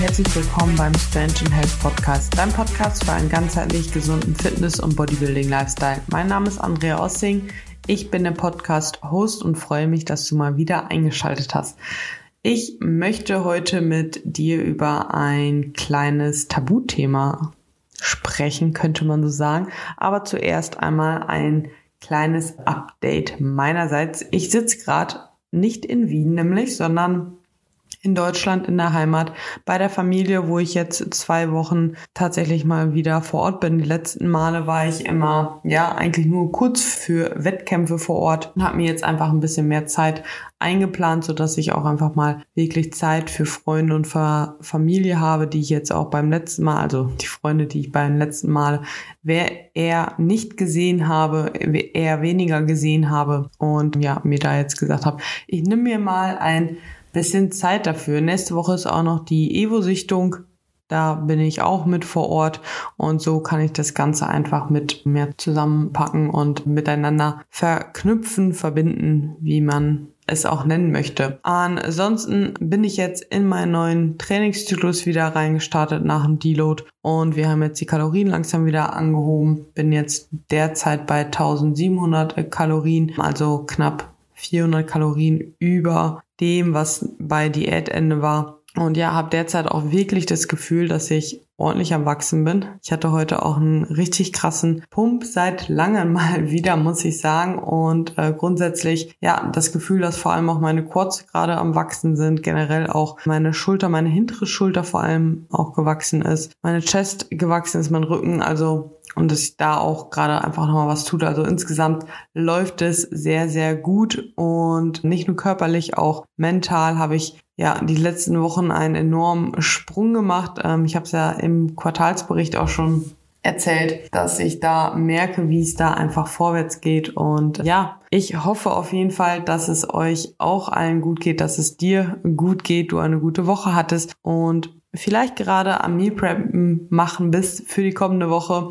herzlich willkommen beim Strange Health Podcast, dein Podcast für einen ganzheitlich gesunden Fitness- und Bodybuilding-Lifestyle. Mein Name ist Andrea Ossing, ich bin der Podcast-Host und freue mich, dass du mal wieder eingeschaltet hast. Ich möchte heute mit dir über ein kleines Tabuthema sprechen, könnte man so sagen. Aber zuerst einmal ein kleines Update meinerseits. Ich sitze gerade nicht in Wien nämlich, sondern in Deutschland in der Heimat bei der Familie, wo ich jetzt zwei Wochen tatsächlich mal wieder vor Ort bin. Die letzten Male war ich immer, ja, eigentlich nur kurz für Wettkämpfe vor Ort und habe mir jetzt einfach ein bisschen mehr Zeit eingeplant, so dass ich auch einfach mal wirklich Zeit für Freunde und für Familie habe, die ich jetzt auch beim letzten Mal, also die Freunde, die ich beim letzten Mal wer eher nicht gesehen habe, eher weniger gesehen habe und ja, mir da jetzt gesagt habe, ich nehme mir mal ein bisschen Zeit dafür. Nächste Woche ist auch noch die Evo-Sichtung. Da bin ich auch mit vor Ort und so kann ich das Ganze einfach mit mehr zusammenpacken und miteinander verknüpfen, verbinden, wie man es auch nennen möchte. Ansonsten bin ich jetzt in meinen neuen Trainingszyklus wieder reingestartet nach dem Deload und wir haben jetzt die Kalorien langsam wieder angehoben. Bin jetzt derzeit bei 1700 Kalorien, also knapp 400 Kalorien über dem, was bei Diätende war. Und ja, habe derzeit auch wirklich das Gefühl, dass ich ordentlich am Wachsen bin. Ich hatte heute auch einen richtig krassen Pump seit langem mal wieder, muss ich sagen. Und äh, grundsätzlich, ja, das Gefühl, dass vor allem auch meine Quads gerade am Wachsen sind, generell auch meine Schulter, meine hintere Schulter vor allem auch gewachsen ist, meine Chest gewachsen ist, mein Rücken, also und dass sich da auch gerade einfach nochmal was tut. Also insgesamt läuft es sehr, sehr gut und nicht nur körperlich, auch mental habe ich ja die letzten Wochen einen enormen Sprung gemacht. Ähm, ich habe es ja im Quartalsbericht auch schon erzählt, dass ich da merke, wie es da einfach vorwärts geht. Und ja, ich hoffe auf jeden Fall, dass es euch auch allen gut geht, dass es dir gut geht, du eine gute Woche hattest und vielleicht gerade am Meal Prep machen bist für die kommende Woche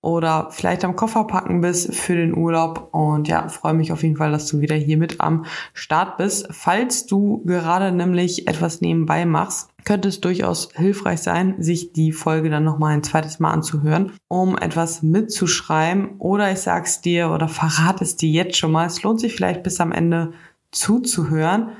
oder vielleicht am Koffer packen bist für den Urlaub. Und ja, freue mich auf jeden Fall, dass du wieder hier mit am Start bist. Falls du gerade nämlich etwas nebenbei machst, könnte es durchaus hilfreich sein, sich die Folge dann nochmal ein zweites Mal anzuhören, um etwas mitzuschreiben. Oder ich sag's dir oder verrate es dir jetzt schon mal. Es lohnt sich vielleicht bis am Ende zuzuhören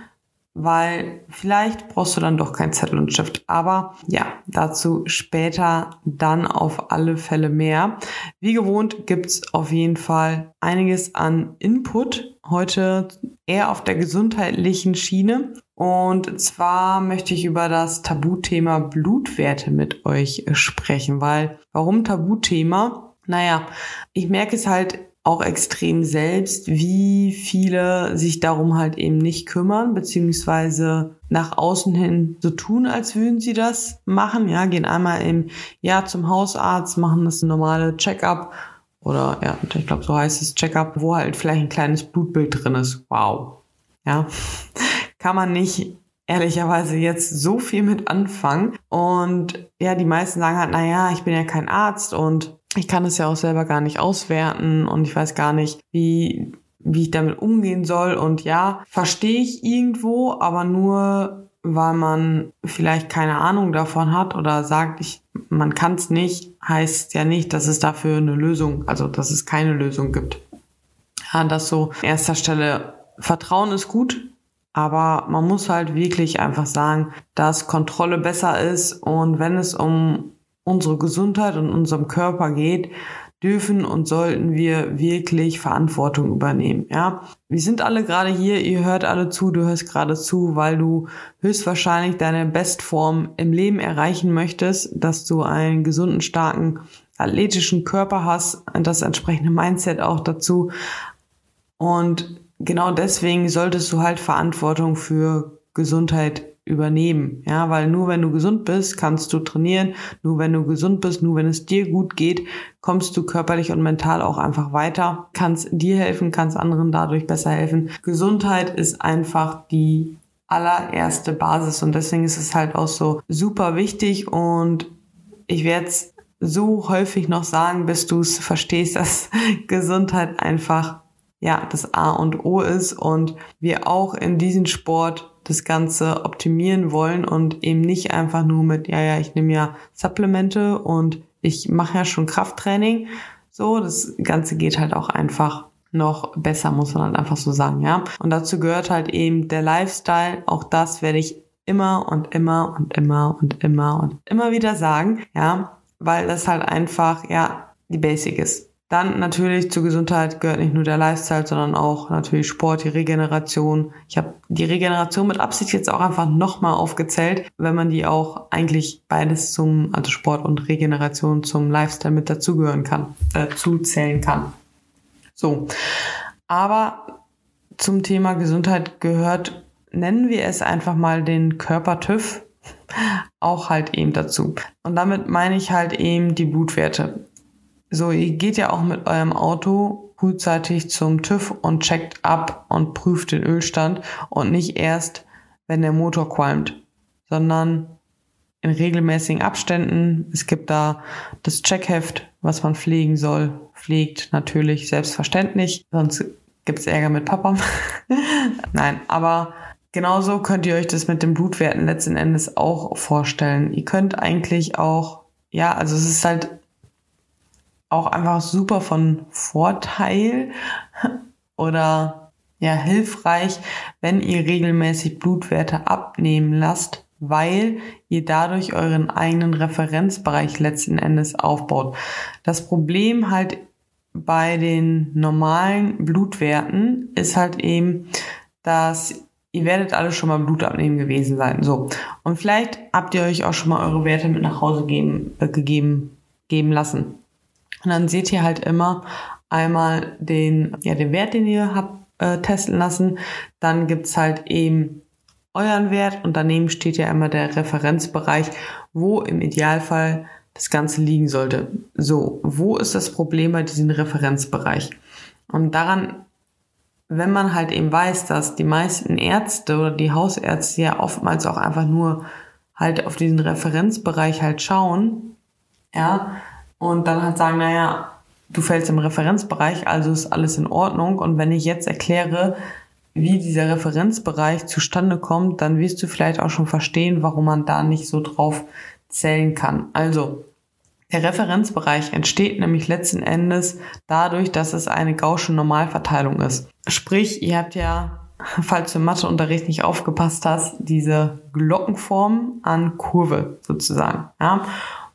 weil vielleicht brauchst du dann doch kein Zettel und Stift. Aber ja, dazu später dann auf alle Fälle mehr. Wie gewohnt gibt's auf jeden Fall einiges an Input. Heute eher auf der gesundheitlichen Schiene. Und zwar möchte ich über das Tabuthema Blutwerte mit euch sprechen, weil warum Tabuthema? Naja, ich merke es halt auch extrem selbst, wie viele sich darum halt eben nicht kümmern, beziehungsweise nach außen hin so tun, als würden sie das machen. Ja, gehen einmal im Jahr zum Hausarzt, machen das normale Check-up oder ja, ich glaube, so heißt es Check-up, wo halt vielleicht ein kleines Blutbild drin ist. Wow. Ja, kann man nicht ehrlicherweise jetzt so viel mit anfangen. Und ja, die meisten sagen halt, na ja, ich bin ja kein Arzt und ich kann es ja auch selber gar nicht auswerten und ich weiß gar nicht, wie, wie ich damit umgehen soll. Und ja, verstehe ich irgendwo, aber nur, weil man vielleicht keine Ahnung davon hat oder sagt, ich, man kann es nicht, heißt ja nicht, dass es dafür eine Lösung, also dass es keine Lösung gibt. Ja, das so an erster Stelle. Vertrauen ist gut, aber man muss halt wirklich einfach sagen, dass Kontrolle besser ist und wenn es um unsere Gesundheit und unserem Körper geht, dürfen und sollten wir wirklich Verantwortung übernehmen. Ja, wir sind alle gerade hier, ihr hört alle zu, du hörst gerade zu, weil du höchstwahrscheinlich deine Bestform im Leben erreichen möchtest, dass du einen gesunden, starken, athletischen Körper hast, das entsprechende Mindset auch dazu. Und genau deswegen solltest du halt Verantwortung für Gesundheit übernehmen. Ja, weil nur wenn du gesund bist, kannst du trainieren. Nur wenn du gesund bist, nur wenn es dir gut geht, kommst du körperlich und mental auch einfach weiter. Kannst dir helfen, kannst anderen dadurch besser helfen. Gesundheit ist einfach die allererste Basis und deswegen ist es halt auch so super wichtig und ich werde es so häufig noch sagen, bis du es verstehst, dass Gesundheit einfach ja das A und O ist und wir auch in diesem Sport das Ganze optimieren wollen und eben nicht einfach nur mit, ja, ja, ich nehme ja Supplemente und ich mache ja schon Krafttraining. So, das Ganze geht halt auch einfach noch besser, muss man halt einfach so sagen, ja. Und dazu gehört halt eben der Lifestyle. Auch das werde ich immer und immer und immer und immer und immer wieder sagen, ja, weil das halt einfach, ja, die Basic ist. Dann natürlich zur Gesundheit gehört nicht nur der Lifestyle, sondern auch natürlich Sport, die Regeneration. Ich habe die Regeneration mit Absicht jetzt auch einfach nochmal aufgezählt, wenn man die auch eigentlich beides zum, also Sport und Regeneration zum Lifestyle mit dazugehören kann, äh, zuzählen kann. So. Aber zum Thema Gesundheit gehört, nennen wir es einfach mal den Körper-TÜV auch halt eben dazu. Und damit meine ich halt eben die Blutwerte. So, ihr geht ja auch mit eurem Auto frühzeitig zum TÜV und checkt ab und prüft den Ölstand und nicht erst, wenn der Motor qualmt, sondern in regelmäßigen Abständen. Es gibt da das Checkheft, was man pflegen soll. Pflegt natürlich selbstverständlich, sonst gibt es Ärger mit Papa. Nein, aber genauso könnt ihr euch das mit den Blutwerten letzten Endes auch vorstellen. Ihr könnt eigentlich auch, ja, also es ist halt auch einfach super von Vorteil oder ja hilfreich, wenn ihr regelmäßig Blutwerte abnehmen lasst, weil ihr dadurch euren eigenen Referenzbereich letzten Endes aufbaut. Das Problem halt bei den normalen Blutwerten ist halt eben, dass ihr werdet alle schon mal Blut abnehmen gewesen sein. So. Und vielleicht habt ihr euch auch schon mal eure Werte mit nach Hause geben, äh, gegeben, geben lassen. Und dann seht ihr halt immer einmal den, ja, den Wert, den ihr habt äh, testen lassen. Dann gibt's halt eben euren Wert und daneben steht ja immer der Referenzbereich, wo im Idealfall das Ganze liegen sollte. So, wo ist das Problem bei diesem Referenzbereich? Und daran, wenn man halt eben weiß, dass die meisten Ärzte oder die Hausärzte ja oftmals auch einfach nur halt auf diesen Referenzbereich halt schauen, ja, und dann halt sagen, naja, du fällst im Referenzbereich, also ist alles in Ordnung. Und wenn ich jetzt erkläre, wie dieser Referenzbereich zustande kommt, dann wirst du vielleicht auch schon verstehen, warum man da nicht so drauf zählen kann. Also, der Referenzbereich entsteht nämlich letzten Endes dadurch, dass es eine gausche Normalverteilung ist. Sprich, ihr habt ja, falls du im Matheunterricht nicht aufgepasst hast, diese Glockenform an Kurve sozusagen. Ja?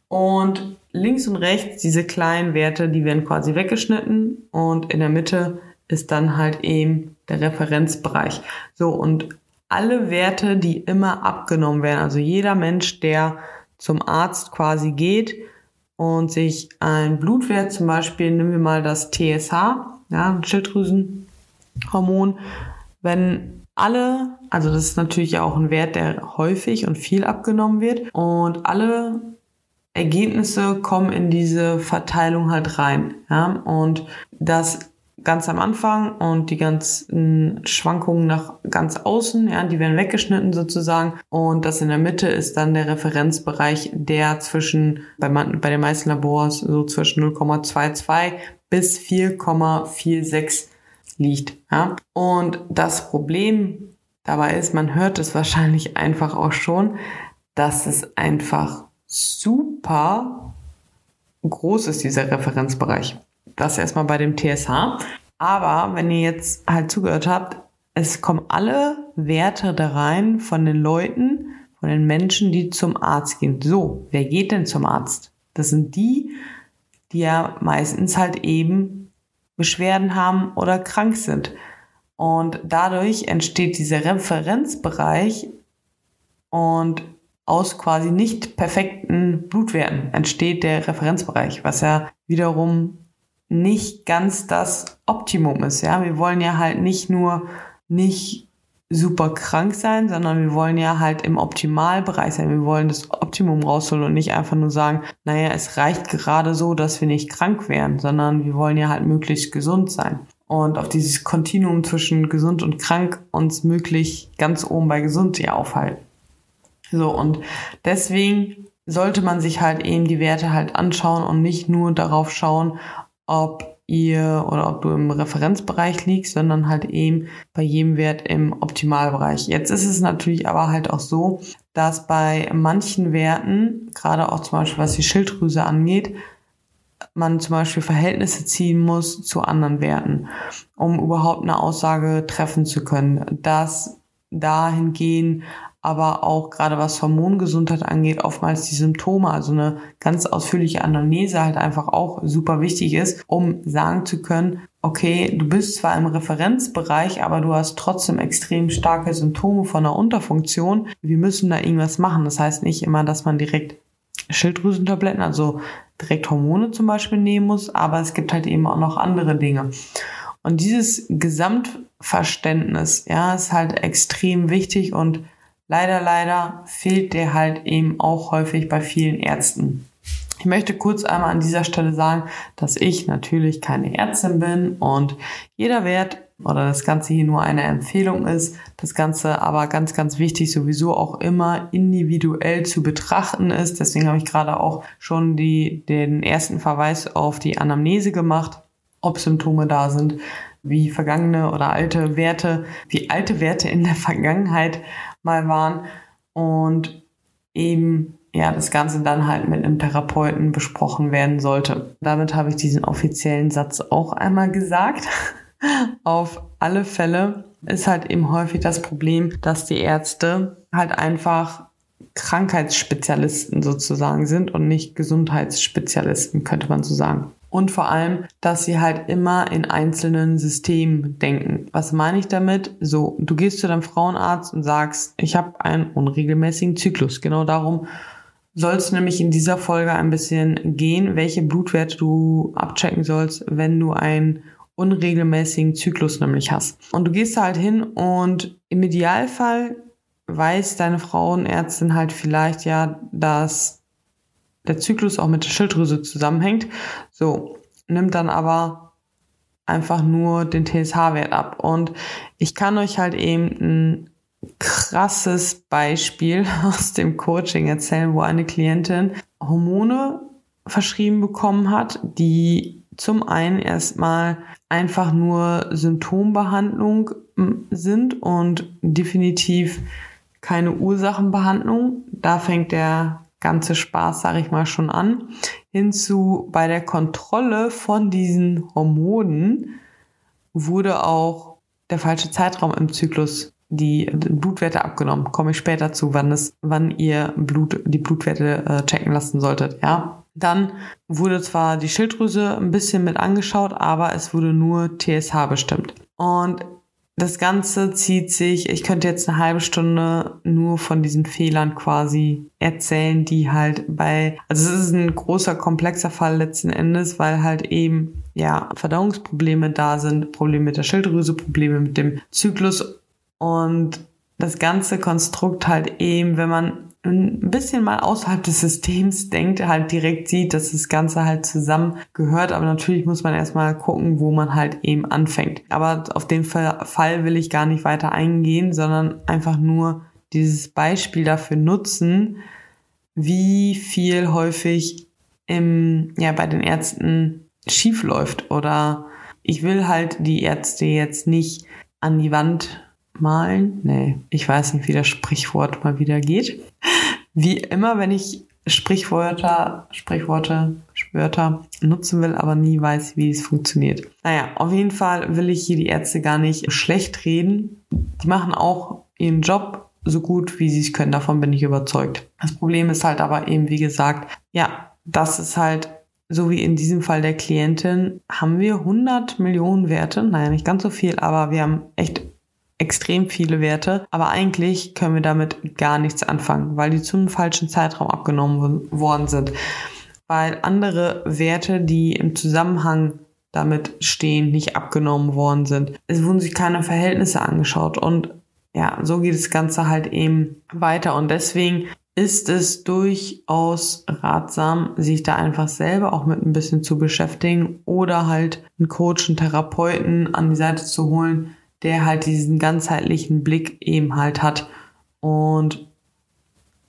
Und links und rechts diese kleinen Werte, die werden quasi weggeschnitten und in der Mitte ist dann halt eben der Referenzbereich. So und alle Werte, die immer abgenommen werden, also jeder Mensch, der zum Arzt quasi geht und sich ein Blutwert zum Beispiel, nehmen wir mal das TSH, ja, Schilddrüsenhormon, wenn alle, also das ist natürlich auch ein Wert, der häufig und viel abgenommen wird und alle Ergebnisse kommen in diese Verteilung halt rein. Ja? Und das ganz am Anfang und die ganzen Schwankungen nach ganz außen, ja, die werden weggeschnitten sozusagen. Und das in der Mitte ist dann der Referenzbereich, der zwischen, bei, bei den meisten Labors so zwischen 0,22 bis 4,46 liegt. Ja? Und das Problem dabei ist, man hört es wahrscheinlich einfach auch schon, dass es einfach super groß ist, dieser Referenzbereich. Das erstmal bei dem TSH. Aber wenn ihr jetzt halt zugehört habt, es kommen alle Werte da rein von den Leuten, von den Menschen, die zum Arzt gehen. So, wer geht denn zum Arzt? Das sind die, die ja meistens halt eben Beschwerden haben oder krank sind. Und dadurch entsteht dieser Referenzbereich und aus quasi nicht perfekten Blutwerten entsteht der Referenzbereich, was ja wiederum nicht ganz das Optimum ist. Ja, wir wollen ja halt nicht nur nicht super krank sein, sondern wir wollen ja halt im Optimalbereich sein. Wir wollen das Optimum rausholen und nicht einfach nur sagen, naja, es reicht gerade so, dass wir nicht krank wären, sondern wir wollen ja halt möglichst gesund sein. Und auf dieses Kontinuum zwischen gesund und krank uns möglich ganz oben bei gesund ja aufhalten. So, und deswegen sollte man sich halt eben die Werte halt anschauen und nicht nur darauf schauen, ob ihr oder ob du im Referenzbereich liegst, sondern halt eben bei jedem Wert im Optimalbereich. Jetzt ist es natürlich aber halt auch so, dass bei manchen Werten, gerade auch zum Beispiel was die Schilddrüse angeht, man zum Beispiel Verhältnisse ziehen muss zu anderen Werten, um überhaupt eine Aussage treffen zu können. Dass dahingehend aber auch gerade was Hormongesundheit angeht, oftmals die Symptome, also eine ganz ausführliche Anamnese halt einfach auch super wichtig ist, um sagen zu können, okay, du bist zwar im Referenzbereich, aber du hast trotzdem extrem starke Symptome von einer Unterfunktion. Wir müssen da irgendwas machen. Das heißt nicht immer, dass man direkt Schilddrüsentabletten, also direkt Hormone zum Beispiel nehmen muss, aber es gibt halt eben auch noch andere Dinge. Und dieses Gesamtverständnis, ja, ist halt extrem wichtig und leider, leider fehlt der halt eben auch häufig bei vielen Ärzten. Ich möchte kurz einmal an dieser Stelle sagen, dass ich natürlich keine Ärztin bin und jeder Wert oder das Ganze hier nur eine Empfehlung ist. Das Ganze aber ganz, ganz wichtig sowieso auch immer individuell zu betrachten ist. Deswegen habe ich gerade auch schon die, den ersten Verweis auf die Anamnese gemacht, ob Symptome da sind, wie vergangene oder alte Werte, wie alte Werte in der Vergangenheit mal waren und eben ja, das Ganze dann halt mit einem Therapeuten besprochen werden sollte. Damit habe ich diesen offiziellen Satz auch einmal gesagt. Auf alle Fälle ist halt eben häufig das Problem, dass die Ärzte halt einfach Krankheitsspezialisten sozusagen sind und nicht Gesundheitsspezialisten, könnte man so sagen und vor allem, dass sie halt immer in einzelnen Systemen denken. Was meine ich damit? So, du gehst zu deinem Frauenarzt und sagst, ich habe einen unregelmäßigen Zyklus. Genau darum soll es nämlich in dieser Folge ein bisschen gehen, welche Blutwerte du abchecken sollst, wenn du einen unregelmäßigen Zyklus nämlich hast. Und du gehst halt hin und im Idealfall weiß deine Frauenärztin halt vielleicht ja, dass der Zyklus auch mit der Schilddrüse zusammenhängt. So, nimmt dann aber einfach nur den TSH-Wert ab. Und ich kann euch halt eben ein krasses Beispiel aus dem Coaching erzählen, wo eine Klientin Hormone verschrieben bekommen hat, die zum einen erstmal einfach nur Symptombehandlung sind und definitiv keine Ursachenbehandlung. Da fängt der ganze Spaß, sage ich mal, schon an, hinzu bei der Kontrolle von diesen Hormonen wurde auch der falsche Zeitraum im Zyklus die Blutwerte abgenommen. Komme ich später zu, wann es, wann ihr Blut, die Blutwerte äh, checken lassen solltet, ja. Dann wurde zwar die Schilddrüse ein bisschen mit angeschaut, aber es wurde nur TSH bestimmt. Und das Ganze zieht sich, ich könnte jetzt eine halbe Stunde nur von diesen Fehlern quasi erzählen, die halt bei, also es ist ein großer, komplexer Fall letzten Endes, weil halt eben, ja, Verdauungsprobleme da sind, Probleme mit der Schilddrüse, Probleme mit dem Zyklus. Und das ganze Konstrukt halt eben, wenn man ein bisschen mal außerhalb des Systems denkt, halt direkt sieht, dass das Ganze halt zusammen gehört. Aber natürlich muss man erstmal gucken, wo man halt eben anfängt. Aber auf den Fall will ich gar nicht weiter eingehen, sondern einfach nur dieses Beispiel dafür nutzen, wie viel häufig im, ja, bei den Ärzten schief läuft. Oder ich will halt die Ärzte jetzt nicht an die Wand malen. Nee, ich weiß nicht, wie das Sprichwort mal wieder geht. Wie immer, wenn ich Sprichwörter, Sprichworte, Wörter nutzen will, aber nie weiß, wie es funktioniert. Naja, auf jeden Fall will ich hier die Ärzte gar nicht schlecht reden. Die machen auch ihren Job so gut, wie sie es können. Davon bin ich überzeugt. Das Problem ist halt aber eben, wie gesagt, ja, das ist halt so wie in diesem Fall der Klientin, haben wir 100 Millionen Werte. Naja, nicht ganz so viel, aber wir haben echt extrem viele Werte, aber eigentlich können wir damit gar nichts anfangen, weil die zum falschen Zeitraum abgenommen worden sind. Weil andere Werte, die im Zusammenhang damit stehen, nicht abgenommen worden sind. Es wurden sich keine Verhältnisse angeschaut und ja, so geht das Ganze halt eben weiter und deswegen ist es durchaus ratsam, sich da einfach selber auch mit ein bisschen zu beschäftigen oder halt einen Coach, einen Therapeuten an die Seite zu holen, der halt diesen ganzheitlichen Blick eben halt hat. Und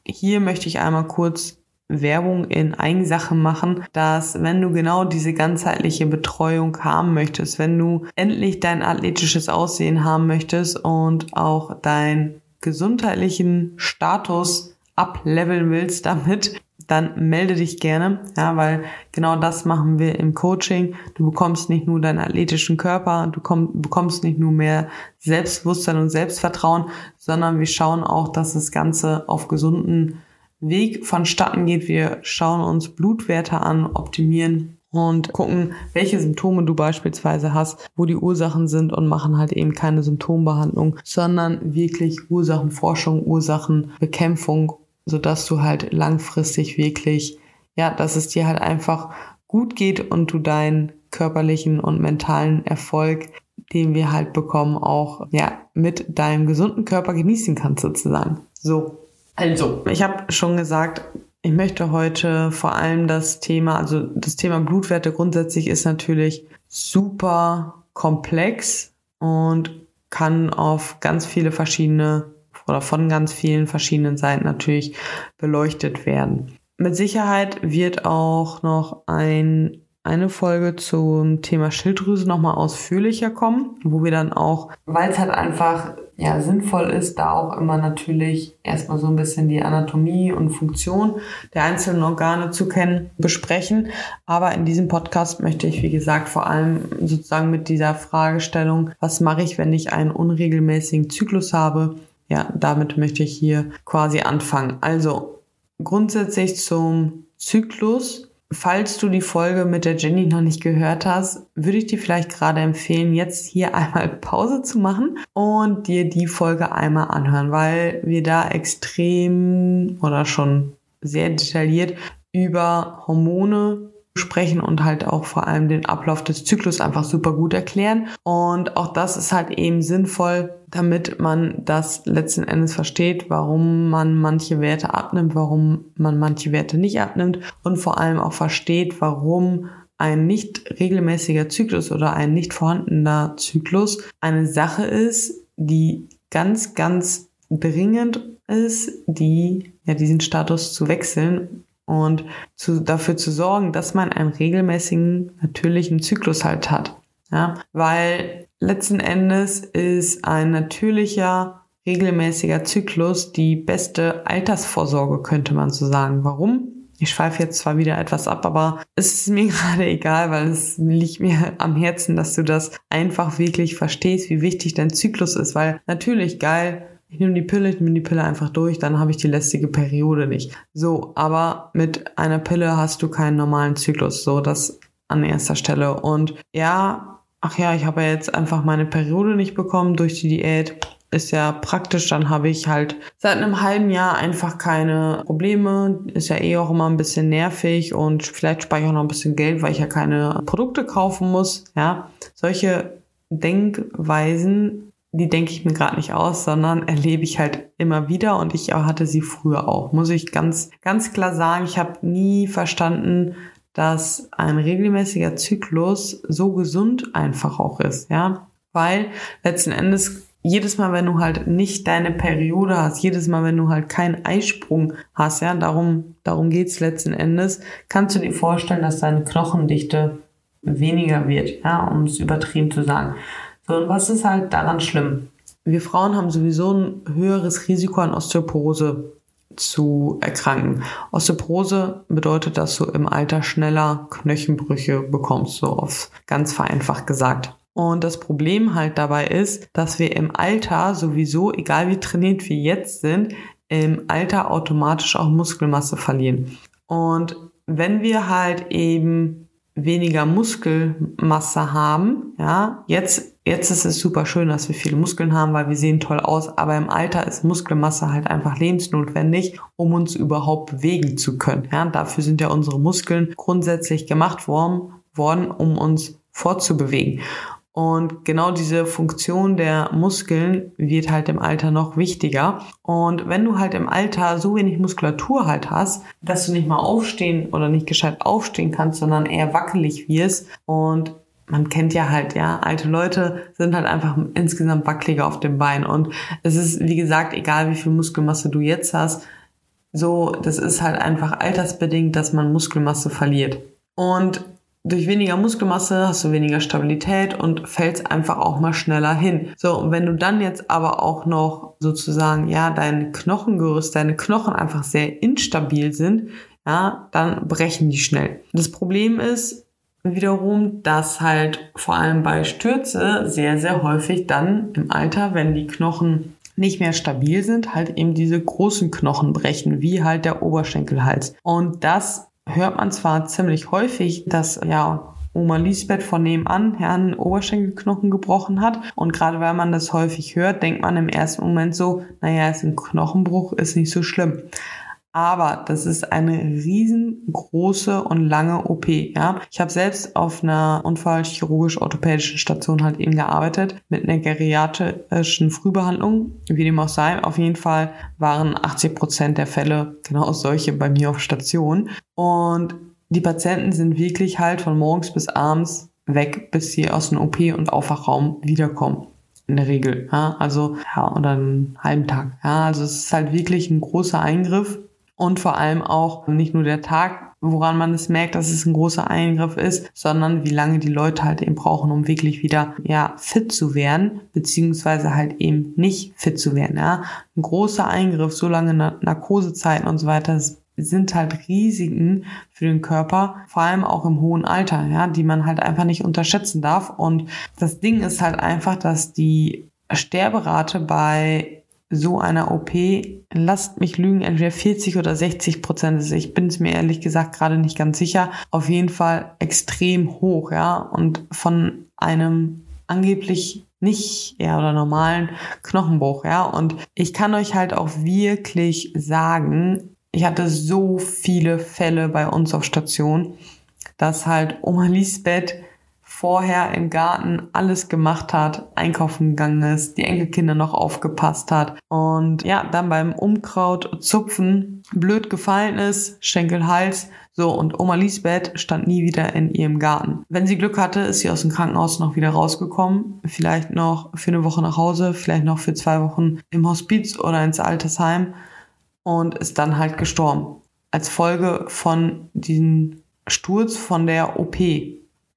hier möchte ich einmal kurz Werbung in Eigensache machen, dass wenn du genau diese ganzheitliche Betreuung haben möchtest, wenn du endlich dein athletisches Aussehen haben möchtest und auch deinen gesundheitlichen Status ableveln willst damit, dann melde dich gerne, ja, weil genau das machen wir im Coaching. Du bekommst nicht nur deinen athletischen Körper, du komm, bekommst nicht nur mehr Selbstbewusstsein und Selbstvertrauen, sondern wir schauen auch, dass das Ganze auf gesunden Weg vonstatten geht. Wir schauen uns Blutwerte an, optimieren und gucken, welche Symptome du beispielsweise hast, wo die Ursachen sind und machen halt eben keine Symptombehandlung, sondern wirklich Ursachenforschung, Ursachenbekämpfung sodass du halt langfristig wirklich, ja, dass es dir halt einfach gut geht und du deinen körperlichen und mentalen Erfolg, den wir halt bekommen, auch ja mit deinem gesunden Körper genießen kannst sozusagen. So, also ich habe schon gesagt, ich möchte heute vor allem das Thema, also das Thema Blutwerte grundsätzlich ist natürlich super komplex und kann auf ganz viele verschiedene oder von ganz vielen verschiedenen Seiten natürlich beleuchtet werden. Mit Sicherheit wird auch noch ein, eine Folge zum Thema Schilddrüse nochmal ausführlicher kommen, wo wir dann auch, weil es halt einfach ja, sinnvoll ist, da auch immer natürlich erstmal so ein bisschen die Anatomie und Funktion der einzelnen Organe zu kennen, besprechen. Aber in diesem Podcast möchte ich, wie gesagt, vor allem sozusagen mit dieser Fragestellung, was mache ich, wenn ich einen unregelmäßigen Zyklus habe, ja, damit möchte ich hier quasi anfangen. Also grundsätzlich zum Zyklus. Falls du die Folge mit der Jenny noch nicht gehört hast, würde ich dir vielleicht gerade empfehlen, jetzt hier einmal Pause zu machen und dir die Folge einmal anhören, weil wir da extrem oder schon sehr detailliert über Hormone sprechen und halt auch vor allem den Ablauf des Zyklus einfach super gut erklären. Und auch das ist halt eben sinnvoll, damit man das letzten Endes versteht, warum man manche Werte abnimmt, warum man manche Werte nicht abnimmt und vor allem auch versteht, warum ein nicht regelmäßiger Zyklus oder ein nicht vorhandener Zyklus eine Sache ist, die ganz, ganz dringend ist, die ja diesen Status zu wechseln und zu, dafür zu sorgen, dass man einen regelmäßigen, natürlichen Zyklus halt hat. Ja, weil letzten Endes ist ein natürlicher, regelmäßiger Zyklus die beste Altersvorsorge, könnte man so sagen. Warum? Ich schweife jetzt zwar wieder etwas ab, aber es ist mir gerade egal, weil es liegt mir am Herzen, dass du das einfach wirklich verstehst, wie wichtig dein Zyklus ist, weil natürlich geil, ich nehme die Pille, ich nehme die Pille einfach durch, dann habe ich die lästige Periode nicht. So, aber mit einer Pille hast du keinen normalen Zyklus, so das an erster Stelle. Und ja, ach ja, ich habe ja jetzt einfach meine Periode nicht bekommen durch die Diät. Ist ja praktisch, dann habe ich halt seit einem halben Jahr einfach keine Probleme. Ist ja eh auch immer ein bisschen nervig und vielleicht spare ich auch noch ein bisschen Geld, weil ich ja keine Produkte kaufen muss. Ja, solche Denkweisen die denke ich mir gerade nicht aus, sondern erlebe ich halt immer wieder und ich hatte sie früher auch. Muss ich ganz, ganz klar sagen, ich habe nie verstanden, dass ein regelmäßiger Zyklus so gesund einfach auch ist, ja. Weil letzten Endes jedes Mal, wenn du halt nicht deine Periode hast, jedes Mal, wenn du halt keinen Eisprung hast, ja, darum, darum geht's letzten Endes, kannst du dir vorstellen, dass deine Knochendichte weniger wird, ja, um es übertrieben zu sagen. Und was ist halt daran schlimm? Wir Frauen haben sowieso ein höheres Risiko an Osteoporose zu erkranken. Osteoporose bedeutet, dass du im Alter schneller Knöchenbrüche bekommst, so auf ganz vereinfacht gesagt. Und das Problem halt dabei ist, dass wir im Alter sowieso, egal wie trainiert wir jetzt sind, im Alter automatisch auch Muskelmasse verlieren. Und wenn wir halt eben weniger Muskelmasse haben, ja, jetzt Jetzt ist es super schön, dass wir viele Muskeln haben, weil wir sehen toll aus, aber im Alter ist Muskelmasse halt einfach lebensnotwendig, um uns überhaupt bewegen zu können. Ja, dafür sind ja unsere Muskeln grundsätzlich gemacht worden, worden um uns fortzubewegen. Und genau diese Funktion der Muskeln wird halt im Alter noch wichtiger. Und wenn du halt im Alter so wenig Muskulatur halt hast, dass du nicht mal aufstehen oder nicht gescheit aufstehen kannst, sondern eher wackelig wirst und man kennt ja halt, ja, alte Leute sind halt einfach insgesamt wackeliger auf dem Bein. Und es ist, wie gesagt, egal wie viel Muskelmasse du jetzt hast, So, das ist halt einfach altersbedingt, dass man Muskelmasse verliert. Und durch weniger Muskelmasse hast du weniger Stabilität und fällst einfach auch mal schneller hin. So, und wenn du dann jetzt aber auch noch sozusagen, ja, dein Knochengerüst, deine Knochen einfach sehr instabil sind, ja, dann brechen die schnell. Das Problem ist wiederum, dass halt vor allem bei Stürze sehr, sehr häufig dann im Alter, wenn die Knochen nicht mehr stabil sind, halt eben diese großen Knochen brechen, wie halt der Oberschenkelhals. Und das hört man zwar ziemlich häufig, dass ja Oma Lisbeth von nebenan Herrn Oberschenkelknochen gebrochen hat. Und gerade weil man das häufig hört, denkt man im ersten Moment so, naja, ist ein Knochenbruch, ist nicht so schlimm. Aber das ist eine riesengroße und lange OP. Ja, ich habe selbst auf einer unfallchirurgisch-orthopädischen Station halt eben gearbeitet mit einer geriatrischen Frühbehandlung, wie dem auch sei. Auf jeden Fall waren 80 Prozent der Fälle genau solche bei mir auf Station. Und die Patienten sind wirklich halt von morgens bis abends weg, bis sie aus dem OP und Aufwachraum wiederkommen in der Regel. Ja, also ja, oder einen halben Tag. Ja, also es ist halt wirklich ein großer Eingriff und vor allem auch nicht nur der Tag, woran man es merkt, dass es ein großer Eingriff ist, sondern wie lange die Leute halt eben brauchen, um wirklich wieder ja fit zu werden, beziehungsweise halt eben nicht fit zu werden. Ja, ein großer Eingriff, so lange Narkosezeiten und so weiter sind halt Risiken für den Körper, vor allem auch im hohen Alter, ja, die man halt einfach nicht unterschätzen darf. Und das Ding ist halt einfach, dass die Sterberate bei so einer OP, lasst mich lügen, entweder 40 oder 60 Prozent ist. Ich bin es mir ehrlich gesagt gerade nicht ganz sicher. Auf jeden Fall extrem hoch, ja. Und von einem angeblich nicht ja oder normalen Knochenbruch, ja. Und ich kann euch halt auch wirklich sagen, ich hatte so viele Fälle bei uns auf Station, dass halt Oma Lisbeth vorher im Garten alles gemacht hat, einkaufen gegangen ist, die Enkelkinder noch aufgepasst hat und ja, dann beim Umkraut zupfen blöd gefallen ist, Schenkel, Hals, so und Oma Lisbeth stand nie wieder in ihrem Garten. Wenn sie Glück hatte, ist sie aus dem Krankenhaus noch wieder rausgekommen, vielleicht noch für eine Woche nach Hause, vielleicht noch für zwei Wochen im Hospiz oder ins Altersheim und ist dann halt gestorben. Als Folge von diesem Sturz von der OP.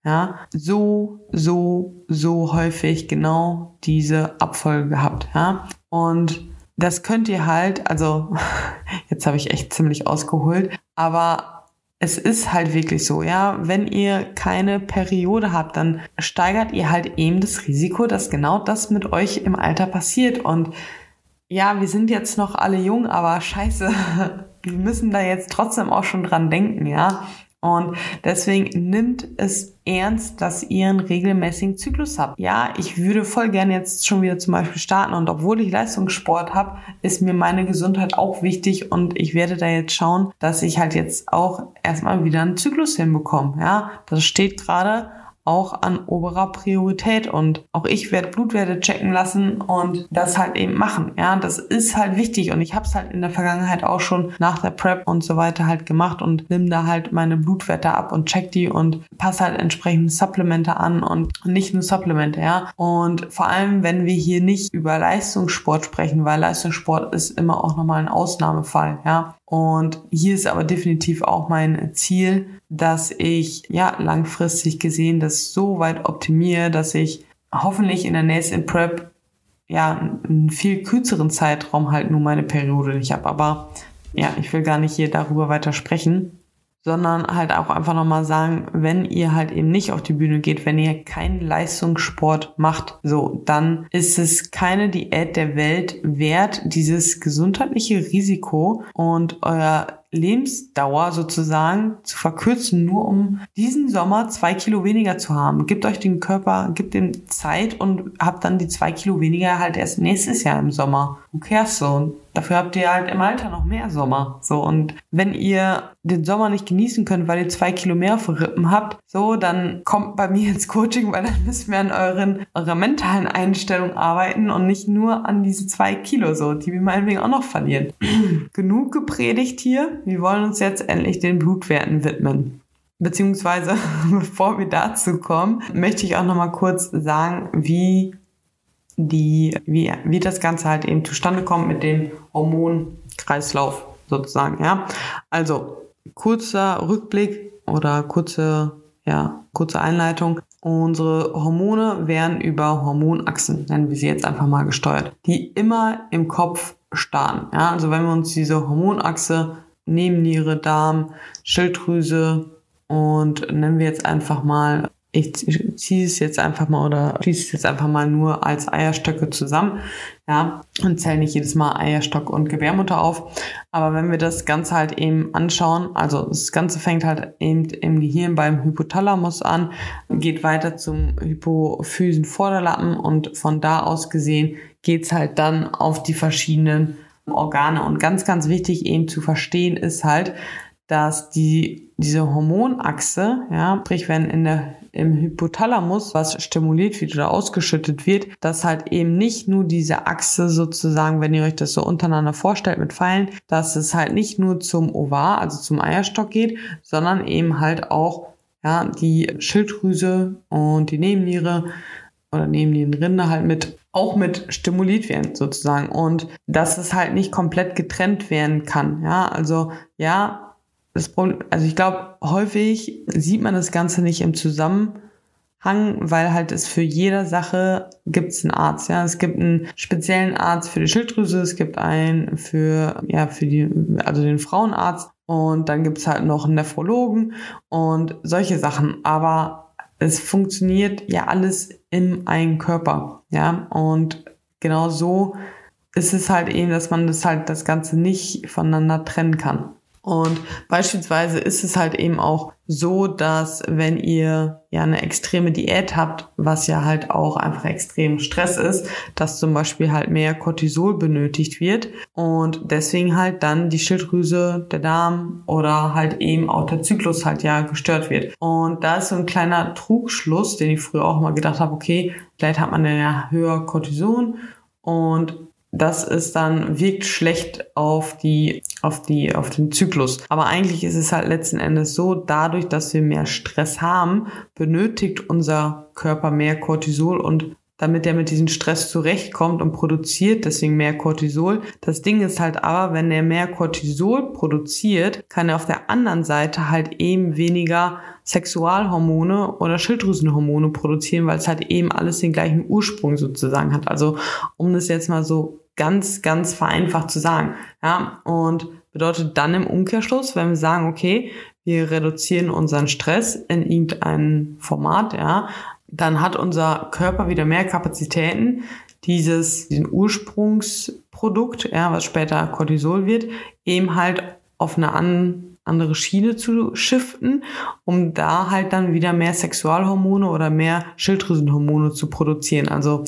Ja, so, so, so häufig genau diese Abfolge gehabt. Ja, und das könnt ihr halt, also jetzt habe ich echt ziemlich ausgeholt, aber es ist halt wirklich so, ja, wenn ihr keine Periode habt, dann steigert ihr halt eben das Risiko, dass genau das mit euch im Alter passiert. Und ja, wir sind jetzt noch alle jung, aber scheiße, wir müssen da jetzt trotzdem auch schon dran denken, ja. Und deswegen nimmt es ernst, dass ihr einen regelmäßigen Zyklus habt. Ja, ich würde voll gerne jetzt schon wieder zum Beispiel starten und obwohl ich Leistungssport habe, ist mir meine Gesundheit auch wichtig und ich werde da jetzt schauen, dass ich halt jetzt auch erstmal wieder einen Zyklus hinbekomme. Ja, das steht gerade auch an oberer Priorität und auch ich werde Blutwerte checken lassen und das halt eben machen. Ja, das ist halt wichtig und ich habe es halt in der Vergangenheit auch schon nach der Prep und so weiter halt gemacht und nimm da halt meine Blutwerte ab und check die und passe halt entsprechend Supplemente an und nicht nur Supplemente, ja. Und vor allem, wenn wir hier nicht über Leistungssport sprechen, weil Leistungssport ist immer auch nochmal ein Ausnahmefall, ja. Und hier ist aber definitiv auch mein Ziel, dass ich ja langfristig gesehen das so weit optimiere, dass ich hoffentlich in der nächsten Prep ja einen viel kürzeren Zeitraum halt nur meine Periode nicht habe. Aber ja, ich will gar nicht hier darüber weiter sprechen sondern halt auch einfach nochmal sagen, wenn ihr halt eben nicht auf die Bühne geht, wenn ihr keinen Leistungssport macht, so, dann ist es keine Diät der Welt wert, dieses gesundheitliche Risiko und euer Lebensdauer sozusagen zu verkürzen, nur um diesen Sommer zwei Kilo weniger zu haben. Gebt euch den Körper, gebt ihm Zeit und habt dann die zwei Kilo weniger halt erst nächstes Jahr im Sommer. Who cares so? Dafür habt ihr halt im Alter noch mehr Sommer. So, und wenn ihr den Sommer nicht genießen könnt, weil ihr zwei Kilo mehr auf Rippen habt, so, dann kommt bei mir ins Coaching, weil dann müssen wir an euren, eurer mentalen Einstellung arbeiten und nicht nur an diese zwei Kilo, so, die wir meinetwegen auch noch verlieren. Genug gepredigt hier. Wir wollen uns jetzt endlich den Blutwerten widmen. Beziehungsweise, bevor wir dazu kommen, möchte ich auch noch mal kurz sagen, wie die, wie, wie das Ganze halt eben zustande kommt mit dem Hormonkreislauf. sozusagen, ja. Also, kurzer Rückblick oder kurze, ja, kurze Einleitung. Unsere Hormone werden über Hormonachsen, nennen wir sie jetzt einfach mal, gesteuert, die immer im Kopf starten. Ja, also wenn wir uns diese Hormonachse Nebenniere, Darm, Schilddrüse und nennen wir jetzt einfach mal ich ziehe es jetzt einfach mal oder schließe es jetzt einfach mal nur als Eierstöcke zusammen, ja, und zähle nicht jedes Mal Eierstock und Gebärmutter auf. Aber wenn wir das Ganze halt eben anschauen, also das Ganze fängt halt eben im Gehirn beim Hypothalamus an, geht weiter zum Hypophysen-Vorderlappen und von da aus gesehen geht's halt dann auf die verschiedenen Organe. Und ganz, ganz wichtig eben zu verstehen ist halt, dass die, diese Hormonachse, ja, sprich wenn in der, im Hypothalamus was stimuliert wird oder ausgeschüttet wird, dass halt eben nicht nur diese Achse sozusagen, wenn ihr euch das so untereinander vorstellt mit Pfeilen, dass es halt nicht nur zum Ovar, also zum Eierstock geht, sondern eben halt auch, ja, die Schilddrüse und die Nebenniere oder Nebennierenrinde halt mit auch mit stimuliert werden sozusagen und dass es halt nicht komplett getrennt werden kann. Ja, also ja, das Problem, also ich glaube, häufig sieht man das Ganze nicht im Zusammenhang, weil halt es für jede Sache gibt es einen Arzt. Ja, es gibt einen speziellen Arzt für die Schilddrüse, es gibt einen für ja für die also den Frauenarzt und dann gibt es halt noch einen Nephrologen und solche Sachen. Aber es funktioniert ja alles im einen Körper. Ja, und genau so ist es halt eben, dass man das halt das Ganze nicht voneinander trennen kann. Und beispielsweise ist es halt eben auch so, dass wenn ihr ja eine extreme Diät habt, was ja halt auch einfach extrem Stress ist, dass zum Beispiel halt mehr Cortisol benötigt wird und deswegen halt dann die Schilddrüse, der Darm oder halt eben auch der Zyklus halt ja gestört wird. Und da ist so ein kleiner Trugschluss, den ich früher auch mal gedacht habe, okay, vielleicht hat man ja höher Cortison und das ist dann, wirkt schlecht auf die, auf die, auf den Zyklus. Aber eigentlich ist es halt letzten Endes so, dadurch, dass wir mehr Stress haben, benötigt unser Körper mehr Cortisol und damit er mit diesem Stress zurechtkommt und produziert deswegen mehr Cortisol. Das Ding ist halt aber, wenn er mehr Cortisol produziert, kann er auf der anderen Seite halt eben weniger Sexualhormone oder Schilddrüsenhormone produzieren, weil es halt eben alles den gleichen Ursprung sozusagen hat. Also um das jetzt mal so ganz, ganz vereinfacht zu sagen. Ja, und bedeutet dann im Umkehrschluss, wenn wir sagen, okay, wir reduzieren unseren Stress in irgendein Format, ja, dann hat unser Körper wieder mehr Kapazitäten, dieses, diesen Ursprungsprodukt, ja, was später Cortisol wird, eben halt auf eine an, andere Schiene zu shiften, um da halt dann wieder mehr Sexualhormone oder mehr Schilddrüsenhormone zu produzieren. Also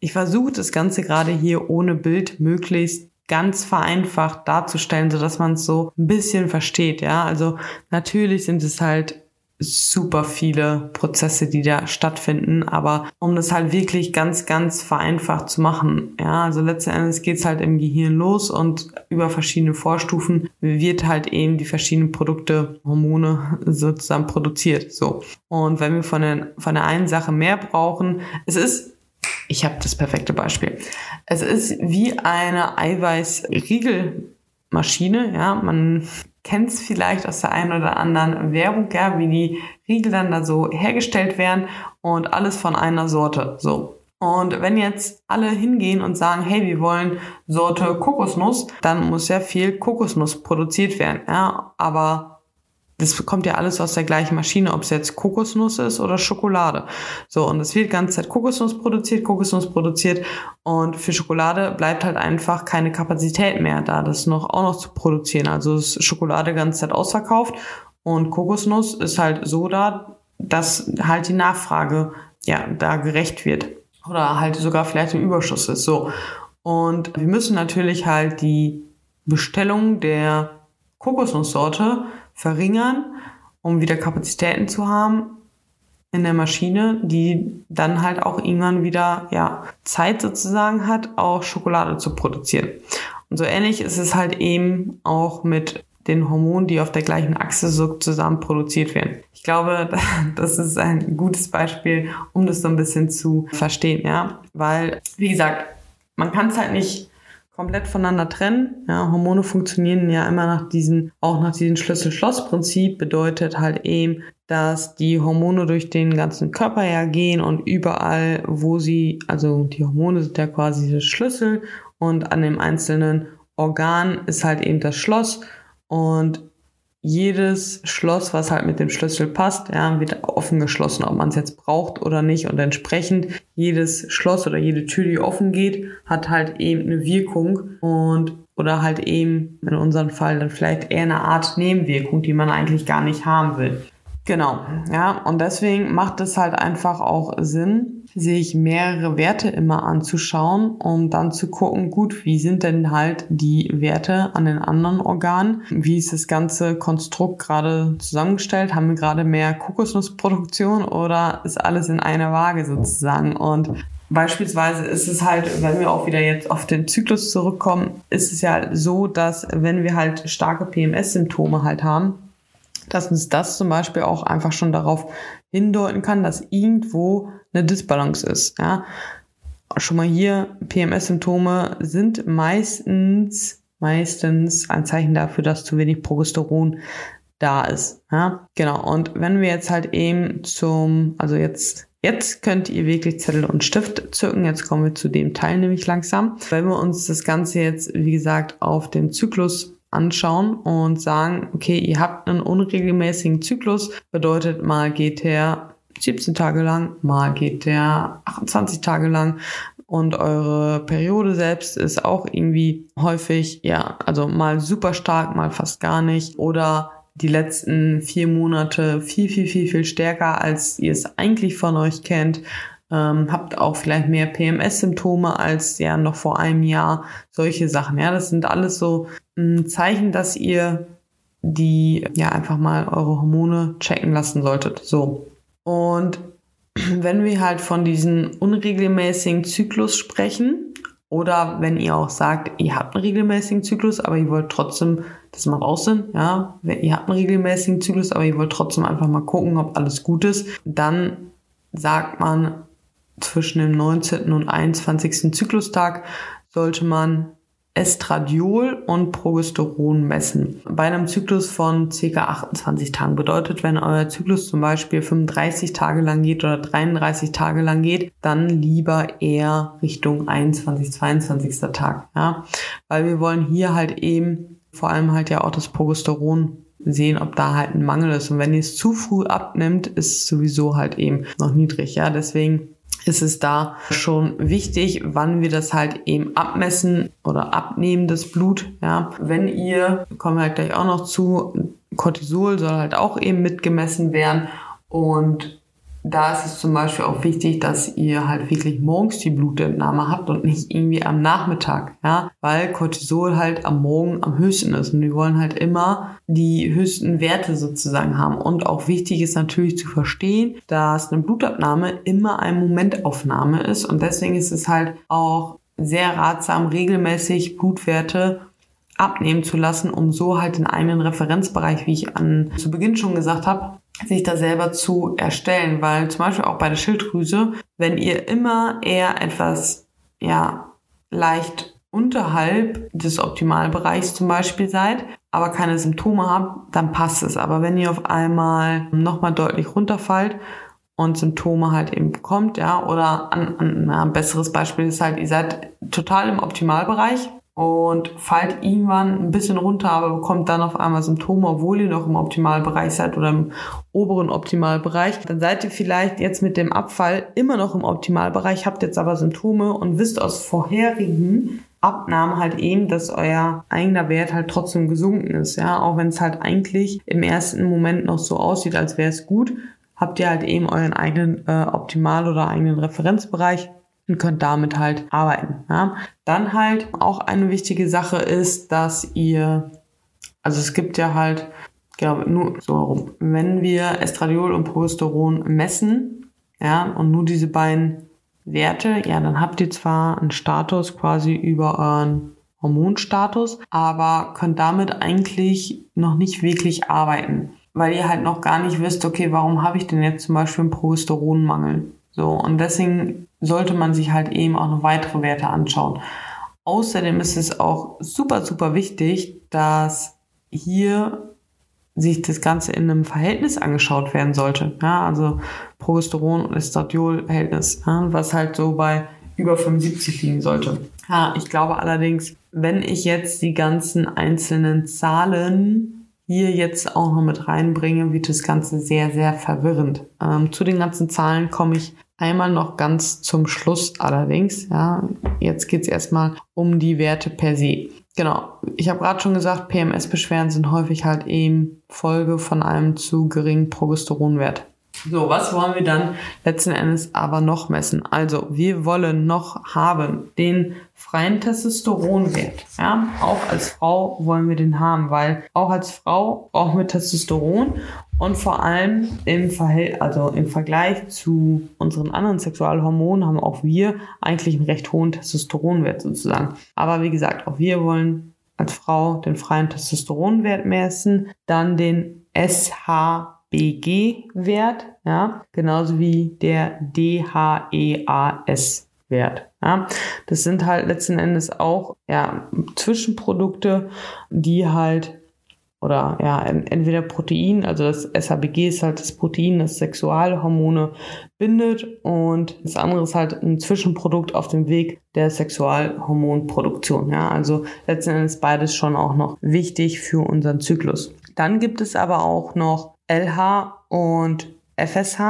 ich versuche das Ganze gerade hier ohne Bild möglichst ganz vereinfacht darzustellen, so dass man es so ein bisschen versteht, ja. Also natürlich sind es halt super viele Prozesse, die da stattfinden, aber um das halt wirklich ganz, ganz vereinfacht zu machen, ja, also letzten Endes geht's halt im Gehirn los und über verschiedene Vorstufen wird halt eben die verschiedenen Produkte, Hormone sozusagen produziert, so. Und wenn wir von der, von der einen Sache mehr brauchen, es ist ich habe das perfekte Beispiel. Es ist wie eine Eiweißriegelmaschine, ja, man kennt es vielleicht aus der einen oder anderen Werbung, ja, wie die Riegel dann da so hergestellt werden und alles von einer Sorte. So. Und wenn jetzt alle hingehen und sagen, hey, wir wollen Sorte Kokosnuss, dann muss ja viel Kokosnuss produziert werden. Ja, aber das kommt ja alles aus der gleichen Maschine, ob es jetzt Kokosnuss ist oder Schokolade. So, und es wird die ganze Zeit Kokosnuss produziert, Kokosnuss produziert und für Schokolade bleibt halt einfach keine Kapazität mehr da, das noch auch noch zu produzieren. Also ist Schokolade die ganze Zeit ausverkauft und Kokosnuss ist halt so da, dass halt die Nachfrage ja da gerecht wird oder halt sogar vielleicht im Überschuss ist. So. Und wir müssen natürlich halt die Bestellung der Kokosnusssorte verringern, um wieder Kapazitäten zu haben in der Maschine, die dann halt auch irgendwann wieder ja, Zeit sozusagen hat, auch Schokolade zu produzieren. Und so ähnlich ist es halt eben auch mit den Hormonen, die auf der gleichen Achse so zusammen produziert werden. Ich glaube, das ist ein gutes Beispiel, um das so ein bisschen zu verstehen, ja, weil wie gesagt, man kann es halt nicht komplett voneinander trennen. Ja, Hormone funktionieren ja immer nach diesen, auch nach diesem Schlüssel-Schloss-Prinzip, bedeutet halt eben, dass die Hormone durch den ganzen Körper ja gehen und überall, wo sie, also die Hormone sind ja quasi der Schlüssel. Und an dem einzelnen Organ ist halt eben das Schloss. Und jedes Schloss, was halt mit dem Schlüssel passt, ja, wird offen geschlossen, ob man es jetzt braucht oder nicht. Und entsprechend jedes Schloss oder jede Tür, die offen geht, hat halt eben eine Wirkung und oder halt eben in unserem Fall dann vielleicht eher eine Art Nebenwirkung, die man eigentlich gar nicht haben will. Genau, ja, und deswegen macht es halt einfach auch Sinn, sich mehrere Werte immer anzuschauen, um dann zu gucken, gut, wie sind denn halt die Werte an den anderen Organen? Wie ist das ganze Konstrukt gerade zusammengestellt? Haben wir gerade mehr Kokosnussproduktion oder ist alles in einer Waage sozusagen? Und Beispielsweise ist es halt, wenn wir auch wieder jetzt auf den Zyklus zurückkommen, ist es ja so, dass wenn wir halt starke PMS-Symptome halt haben, dass uns das zum Beispiel auch einfach schon darauf hindeuten kann, dass irgendwo eine Disbalance ist. Ja. Schon mal hier, PMS-Symptome sind meistens, meistens ein Zeichen dafür, dass zu wenig Progesteron da ist. Ja. Genau. Und wenn wir jetzt halt eben zum, also jetzt Jetzt könnt ihr wirklich Zettel und Stift zücken. Jetzt kommen wir zu dem Teil nämlich langsam. Wenn wir uns das Ganze jetzt, wie gesagt, auf den Zyklus anschauen und sagen, okay, ihr habt einen unregelmäßigen Zyklus, bedeutet mal geht der 17 Tage lang, mal geht der 28 Tage lang und eure Periode selbst ist auch irgendwie häufig, ja, also mal super stark, mal fast gar nicht oder die letzten vier Monate viel, viel, viel, viel stärker, als ihr es eigentlich von euch kennt ähm, habt auch vielleicht mehr PMS-Symptome als ja noch vor einem Jahr. Solche Sachen. Ja, das sind alles so ein hm, Zeichen, dass ihr die ja einfach mal eure Hormone checken lassen solltet. So. Und wenn wir halt von diesen unregelmäßigen Zyklus sprechen, oder wenn ihr auch sagt, ihr habt einen regelmäßigen Zyklus, aber ihr wollt trotzdem, das macht auch Sinn, ja, ihr habt einen regelmäßigen Zyklus, aber ihr wollt trotzdem einfach mal gucken, ob alles gut ist, dann sagt man, zwischen dem 19. und 21. Zyklustag sollte man Estradiol und Progesteron messen. Bei einem Zyklus von ca. 28 Tagen bedeutet, wenn euer Zyklus zum Beispiel 35 Tage lang geht oder 33 Tage lang geht, dann lieber eher Richtung 21, 22. Tag. Ja? Weil wir wollen hier halt eben vor allem halt ja auch das Progesteron sehen, ob da halt ein Mangel ist. Und wenn ihr es zu früh abnimmt, ist es sowieso halt eben noch niedrig. Ja, deswegen ist es da schon wichtig, wann wir das halt eben abmessen oder abnehmen, das Blut. Ja, wenn ihr, kommen wir halt gleich auch noch zu, Cortisol soll halt auch eben mitgemessen werden und da ist es zum Beispiel auch wichtig, dass ihr halt wirklich morgens die Blutentnahme habt und nicht irgendwie am Nachmittag, ja, weil Cortisol halt am Morgen am höchsten ist und wir wollen halt immer die höchsten Werte sozusagen haben. Und auch wichtig ist natürlich zu verstehen, dass eine Blutabnahme immer eine Momentaufnahme ist und deswegen ist es halt auch sehr ratsam, regelmäßig Blutwerte abnehmen zu lassen, um so halt den eigenen Referenzbereich, wie ich an zu Beginn schon gesagt habe, sich da selber zu erstellen, weil zum Beispiel auch bei der Schilddrüse, wenn ihr immer eher etwas, ja, leicht unterhalb des Optimalbereichs zum Beispiel seid, aber keine Symptome habt, dann passt es. Aber wenn ihr auf einmal nochmal deutlich runterfallt und Symptome halt eben bekommt, ja, oder ein, ein, ein besseres Beispiel ist halt, ihr seid total im Optimalbereich, und fallt irgendwann ein bisschen runter, aber bekommt dann auf einmal Symptome, obwohl ihr noch im Optimalbereich seid oder im oberen Optimalbereich, dann seid ihr vielleicht jetzt mit dem Abfall immer noch im Optimalbereich, habt jetzt aber Symptome und wisst aus vorherigen Abnahmen halt eben, dass euer eigener Wert halt trotzdem gesunken ist, ja, auch wenn es halt eigentlich im ersten Moment noch so aussieht, als wäre es gut, habt ihr halt eben euren eigenen äh, Optimal- oder eigenen Referenzbereich und könnt damit halt arbeiten. Ja. Dann halt auch eine wichtige Sache ist, dass ihr, also es gibt ja halt, glaube nur so herum, wenn wir Estradiol und Progesteron messen, ja, und nur diese beiden Werte, ja, dann habt ihr zwar einen Status quasi über euren Hormonstatus, aber könnt damit eigentlich noch nicht wirklich arbeiten, weil ihr halt noch gar nicht wisst, okay, warum habe ich denn jetzt zum Beispiel einen Progesteronmangel? So, und deswegen sollte man sich halt eben auch noch weitere Werte anschauen. Außerdem ist es auch super, super wichtig, dass hier sich das Ganze in einem Verhältnis angeschaut werden sollte. Ja, also Progesteron- und Estradiol-Verhältnis, ja, was halt so bei über 75 liegen sollte. Ja, ich glaube allerdings, wenn ich jetzt die ganzen einzelnen Zahlen hier jetzt auch noch mit reinbringe, wird das Ganze sehr, sehr verwirrend. Ähm, zu den ganzen Zahlen komme ich einmal noch ganz zum Schluss allerdings. Ja, jetzt geht's erstmal um die Werte per se. Genau, ich habe gerade schon gesagt, PMS-Beschwerden sind häufig halt eben Folge von einem zu geringen Progesteronwert. So, was wollen wir dann letzten Endes aber noch messen? Also, wir wollen noch haben den freien Testosteronwert. Ja, auch als Frau wollen wir den haben, weil auch als Frau brauchen wir Testosteron und vor allem im Verhältnis, also im Vergleich zu unseren anderen Sexualhormonen haben auch wir eigentlich einen recht hohen Testosteronwert sozusagen. Aber wie gesagt, auch wir wollen als Frau den freien Testosteronwert messen, dann den SH BG-Wert, ja, genauso wie der DHEAS-Wert. Ja. Das sind halt letzten Endes auch ja, Zwischenprodukte, die halt oder ja, entweder Protein, also das SHBG ist halt das Protein, das Sexualhormone bindet und das andere ist halt ein Zwischenprodukt auf dem Weg der Sexualhormonproduktion. Ja, also letzten Endes beides schon auch noch wichtig für unseren Zyklus. Dann gibt es aber auch noch LH und FSH,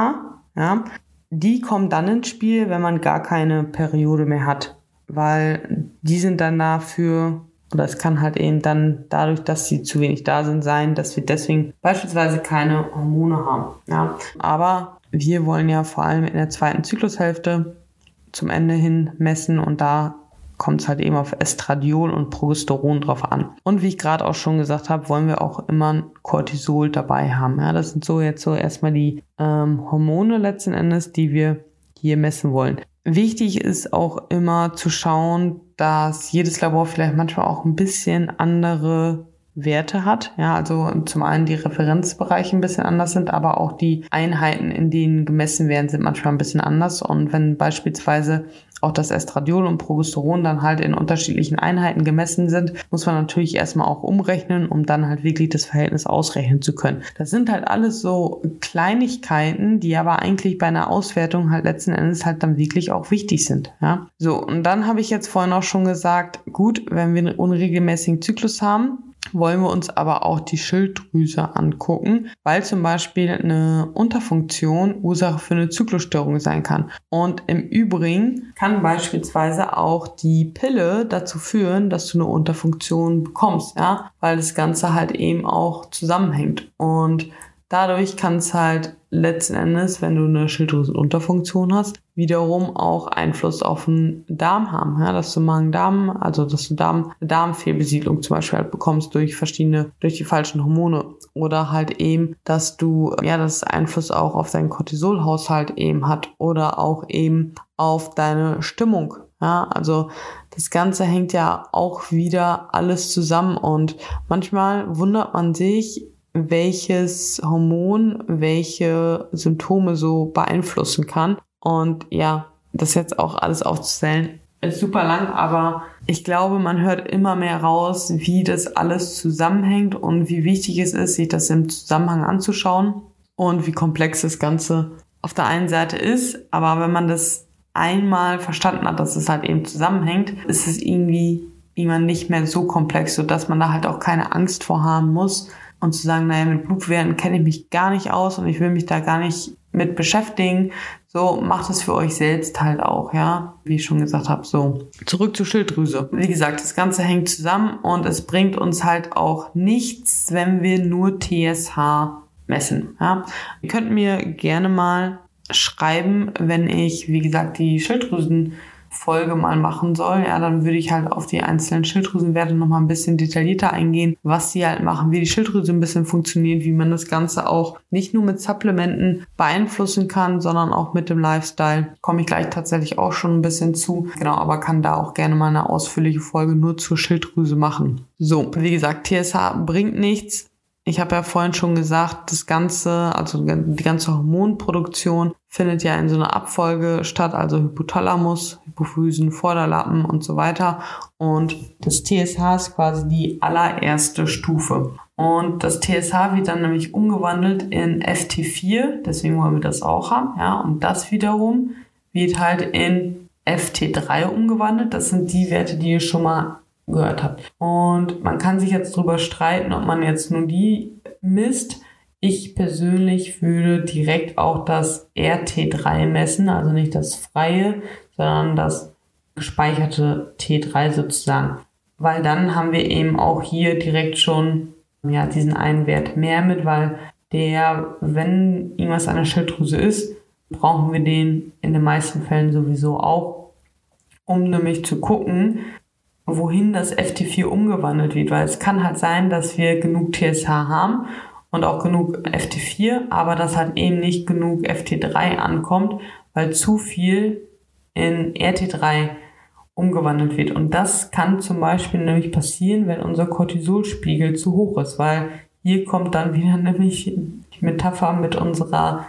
ja, die kommen dann ins Spiel, wenn man gar keine Periode mehr hat, weil die sind dann dafür, oder es kann halt eben dann dadurch, dass sie zu wenig da sind, sein, dass wir deswegen beispielsweise keine Hormone haben. Ja. Aber wir wollen ja vor allem in der zweiten Zyklushälfte zum Ende hin messen und da kommt es halt eben auf Estradiol und Progesteron drauf an. Und wie ich gerade auch schon gesagt habe, wollen wir auch immer Cortisol dabei haben. Ja, das sind so jetzt so erstmal die ähm, Hormone letzten Endes, die wir hier messen wollen. Wichtig ist auch immer zu schauen, dass jedes Labor vielleicht manchmal auch ein bisschen andere Werte hat. Ja, also zum einen die Referenzbereiche ein bisschen anders sind, aber auch die Einheiten, in denen gemessen werden, sind manchmal ein bisschen anders. Und wenn beispielsweise auch das Estradiol und Progesteron dann halt in unterschiedlichen Einheiten gemessen sind, muss man natürlich erstmal auch umrechnen, um dann halt wirklich das Verhältnis ausrechnen zu können. Das sind halt alles so Kleinigkeiten, die aber eigentlich bei einer Auswertung halt letzten Endes halt dann wirklich auch wichtig sind. Ja, so und dann habe ich jetzt vorhin auch schon gesagt, gut, wenn wir einen unregelmäßigen Zyklus haben, wollen wir uns aber auch die Schilddrüse angucken, weil zum Beispiel eine Unterfunktion Ursache für eine Zyklusstörung sein kann. Und im Übrigen kann beispielsweise auch die Pille dazu führen, dass du eine Unterfunktion bekommst, ja, weil das Ganze halt eben auch zusammenhängt. Und Dadurch kann es halt letzten Endes, wenn du eine Schilddrüsenunterfunktion hast, wiederum auch Einfluss auf den Darm haben. Ja, dass du Magen-Darm, also dass du Darm, Darmfehlbesiedlung zum Beispiel halt bekommst durch verschiedene, durch die falschen Hormone. Oder halt eben, dass du, ja, das Einfluss auch auf deinen Cortisolhaushalt eben hat oder auch eben auf deine Stimmung. Ja, also das Ganze hängt ja auch wieder alles zusammen und manchmal wundert man sich, welches Hormon welche Symptome so beeinflussen kann. Und ja, das jetzt auch alles aufzuzählen, ist super lang, aber ich glaube, man hört immer mehr raus, wie das alles zusammenhängt und wie wichtig es ist, sich das im Zusammenhang anzuschauen und wie komplex das Ganze auf der einen Seite ist. Aber wenn man das einmal verstanden hat, dass es halt eben zusammenhängt, ist es irgendwie irgendwann nicht mehr so komplex, sodass man da halt auch keine Angst vor haben muss, und zu sagen, naja, mit Blutwerten kenne ich mich gar nicht aus und ich will mich da gar nicht mit beschäftigen. So, macht es für euch selbst halt auch, ja. Wie ich schon gesagt habe, so. Zurück zur Schilddrüse. Wie gesagt, das Ganze hängt zusammen und es bringt uns halt auch nichts, wenn wir nur TSH messen, ja. Ihr könnt mir gerne mal schreiben, wenn ich, wie gesagt, die Schilddrüsen Folge mal machen soll, ja, dann würde ich halt auf die einzelnen Schilddrüsenwerte nochmal ein bisschen detaillierter eingehen, was sie halt machen, wie die Schilddrüse ein bisschen funktioniert, wie man das Ganze auch nicht nur mit Supplementen beeinflussen kann, sondern auch mit dem Lifestyle. Komme ich gleich tatsächlich auch schon ein bisschen zu. Genau, aber kann da auch gerne mal eine ausführliche Folge nur zur Schilddrüse machen. So, wie gesagt, TSH bringt nichts. Ich habe ja vorhin schon gesagt, das Ganze, also die ganze Hormonproduktion findet ja in so einer Abfolge statt, also Hypothalamus, Hypophysen, Vorderlappen und so weiter. Und das TSH ist quasi die allererste Stufe. Und das TSH wird dann nämlich umgewandelt in FT4, deswegen wollen wir das auch haben, ja. Und das wiederum wird halt in FT3 umgewandelt. Das sind die Werte, die ihr schon mal gehört habt. Und man kann sich jetzt drüber streiten, ob man jetzt nur die misst. Ich persönlich würde direkt auch das RT3 messen, also nicht das freie, sondern das gespeicherte T3 sozusagen. Weil dann haben wir eben auch hier direkt schon ja, diesen einen Wert mehr mit, weil der, wenn irgendwas an der Schilddrüse ist, brauchen wir den in den meisten Fällen sowieso auch, um nämlich zu gucken, wohin das FT4 umgewandelt wird, weil es kann halt sein, dass wir genug TSH haben und auch genug FT4, aber dass halt eben nicht genug FT3 ankommt, weil zu viel in RT3 umgewandelt wird. Und das kann zum Beispiel nämlich passieren, wenn unser Cortisolspiegel zu hoch ist, weil hier kommt dann wieder nämlich die Metapher mit unserer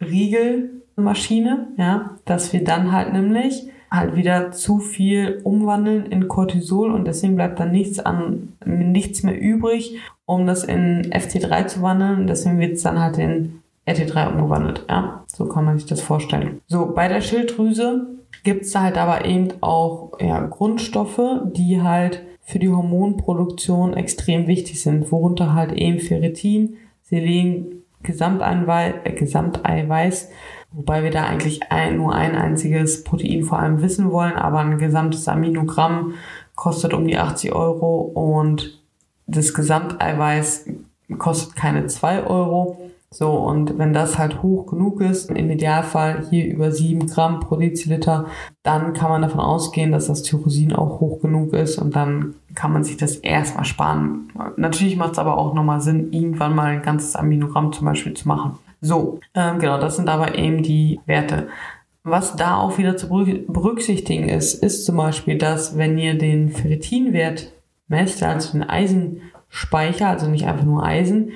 Riegelmaschine, ja, dass wir dann halt nämlich halt wieder zu viel umwandeln in Cortisol und deswegen bleibt dann nichts an, nichts mehr übrig, um das in FT3 zu wandeln. Deswegen wird es dann halt in RT3 umgewandelt. Ja, so kann man sich das vorstellen. So, bei der Schilddrüse gibt es halt aber eben auch ja, Grundstoffe, die halt für die Hormonproduktion extrem wichtig sind, worunter halt eben Ferritin, Selen, Gesamteiweiß, äh, Gesamteiweiß Wobei wir da eigentlich ein, nur ein einziges Protein vor allem wissen wollen, aber ein gesamtes Aminogramm kostet um die 80 Euro und das Gesamteiweiß kostet keine 2 Euro. So, und wenn das halt hoch genug ist, im Idealfall hier über 7 Gramm pro Deziliter, dann kann man davon ausgehen, dass das Tyrosin auch hoch genug ist und dann kann man sich das erstmal sparen. Natürlich macht es aber auch nochmal Sinn, irgendwann mal ein ganzes Aminogramm zum Beispiel zu machen. So, ähm, genau, das sind aber eben die Werte. Was da auch wieder zu berücksichtigen ist, ist zum Beispiel, dass wenn ihr den Ferritinwert messt, also den Eisenspeicher, also nicht einfach nur Eisen,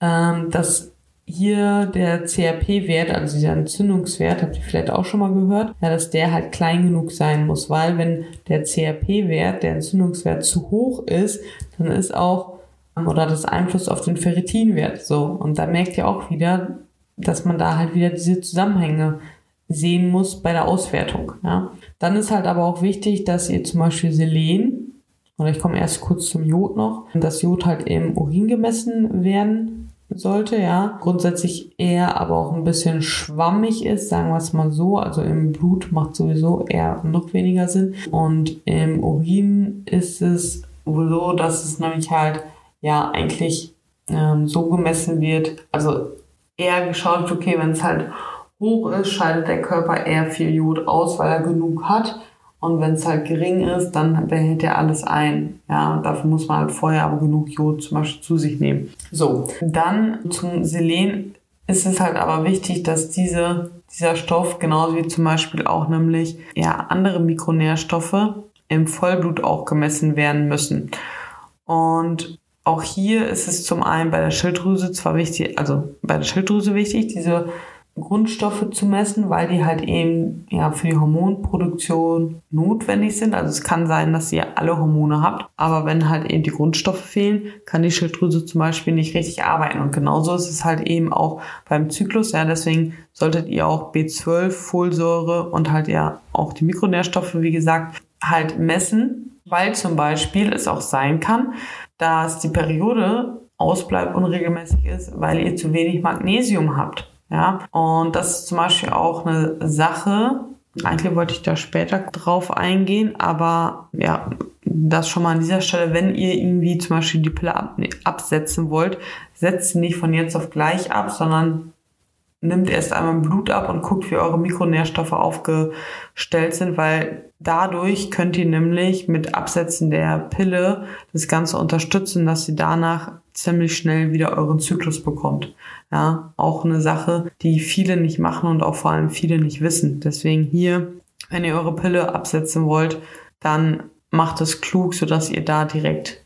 ähm, dass hier der CRP-Wert, also dieser Entzündungswert, habt ihr vielleicht auch schon mal gehört, ja, dass der halt klein genug sein muss, weil wenn der CRP-Wert, der Entzündungswert zu hoch ist, dann ist auch oder das Einfluss auf den Ferritinwert so. Und da merkt ihr auch wieder, dass man da halt wieder diese Zusammenhänge sehen muss bei der Auswertung. Ja. Dann ist halt aber auch wichtig, dass ihr zum Beispiel Selen, oder ich komme erst kurz zum Jod noch, dass Jod halt im Urin gemessen werden sollte, ja. Grundsätzlich eher aber auch ein bisschen schwammig ist, sagen wir es mal so. Also im Blut macht sowieso eher noch weniger Sinn. Und im Urin ist es so, dass es nämlich halt ja eigentlich ähm, so gemessen wird, also eher geschaut okay, wenn es halt hoch ist, scheidet der Körper eher viel Jod aus, weil er genug hat. Und wenn es halt gering ist, dann behält er alles ein. Ja, dafür muss man halt vorher aber genug Jod zum Beispiel zu sich nehmen. So, dann zum Selen ist es halt aber wichtig, dass diese, dieser Stoff, genauso wie zum Beispiel auch nämlich ja, andere Mikronährstoffe im Vollblut auch gemessen werden müssen. Und auch hier ist es zum einen bei der Schilddrüse zwar wichtig, also bei der Schilddrüse wichtig, diese Grundstoffe zu messen, weil die halt eben ja für die Hormonproduktion notwendig sind. Also es kann sein, dass ihr alle Hormone habt, aber wenn halt eben die Grundstoffe fehlen, kann die Schilddrüse zum Beispiel nicht richtig arbeiten. Und genauso ist es halt eben auch beim Zyklus. Ja, deswegen solltet ihr auch B12, Folsäure und halt ja auch die Mikronährstoffe, wie gesagt, halt messen, weil zum Beispiel es auch sein kann, dass die Periode ausbleibt, unregelmäßig ist, weil ihr zu wenig Magnesium habt. Ja, und das ist zum Beispiel auch eine Sache. Eigentlich wollte ich da später drauf eingehen, aber ja, das schon mal an dieser Stelle, wenn ihr irgendwie zum Beispiel die Pille ab, nee, absetzen wollt, setzt sie nicht von jetzt auf gleich ab, sondern nimmt erst einmal Blut ab und guckt, wie eure Mikronährstoffe aufgestellt sind, weil dadurch könnt ihr nämlich mit Absetzen der Pille das Ganze unterstützen, dass ihr danach ziemlich schnell wieder euren Zyklus bekommt. Ja, auch eine Sache, die viele nicht machen und auch vor allem viele nicht wissen. Deswegen hier, wenn ihr eure Pille absetzen wollt, dann macht es klug, sodass ihr da direkt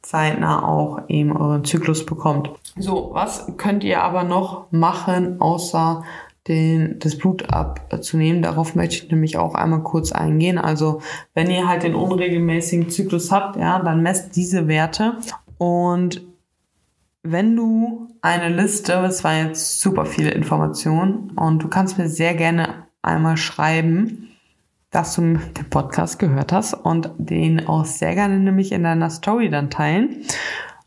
zeitnah auch eben euren Zyklus bekommt. So, was könnt ihr aber noch machen, außer den, das Blut abzunehmen. Darauf möchte ich nämlich auch einmal kurz eingehen. Also wenn ihr halt den unregelmäßigen Zyklus habt, ja, dann messt diese Werte und wenn du eine Liste, das war jetzt super viele Informationen und du kannst mir sehr gerne einmal schreiben, dass du den Podcast gehört hast und den auch sehr gerne nämlich in deiner Story dann teilen.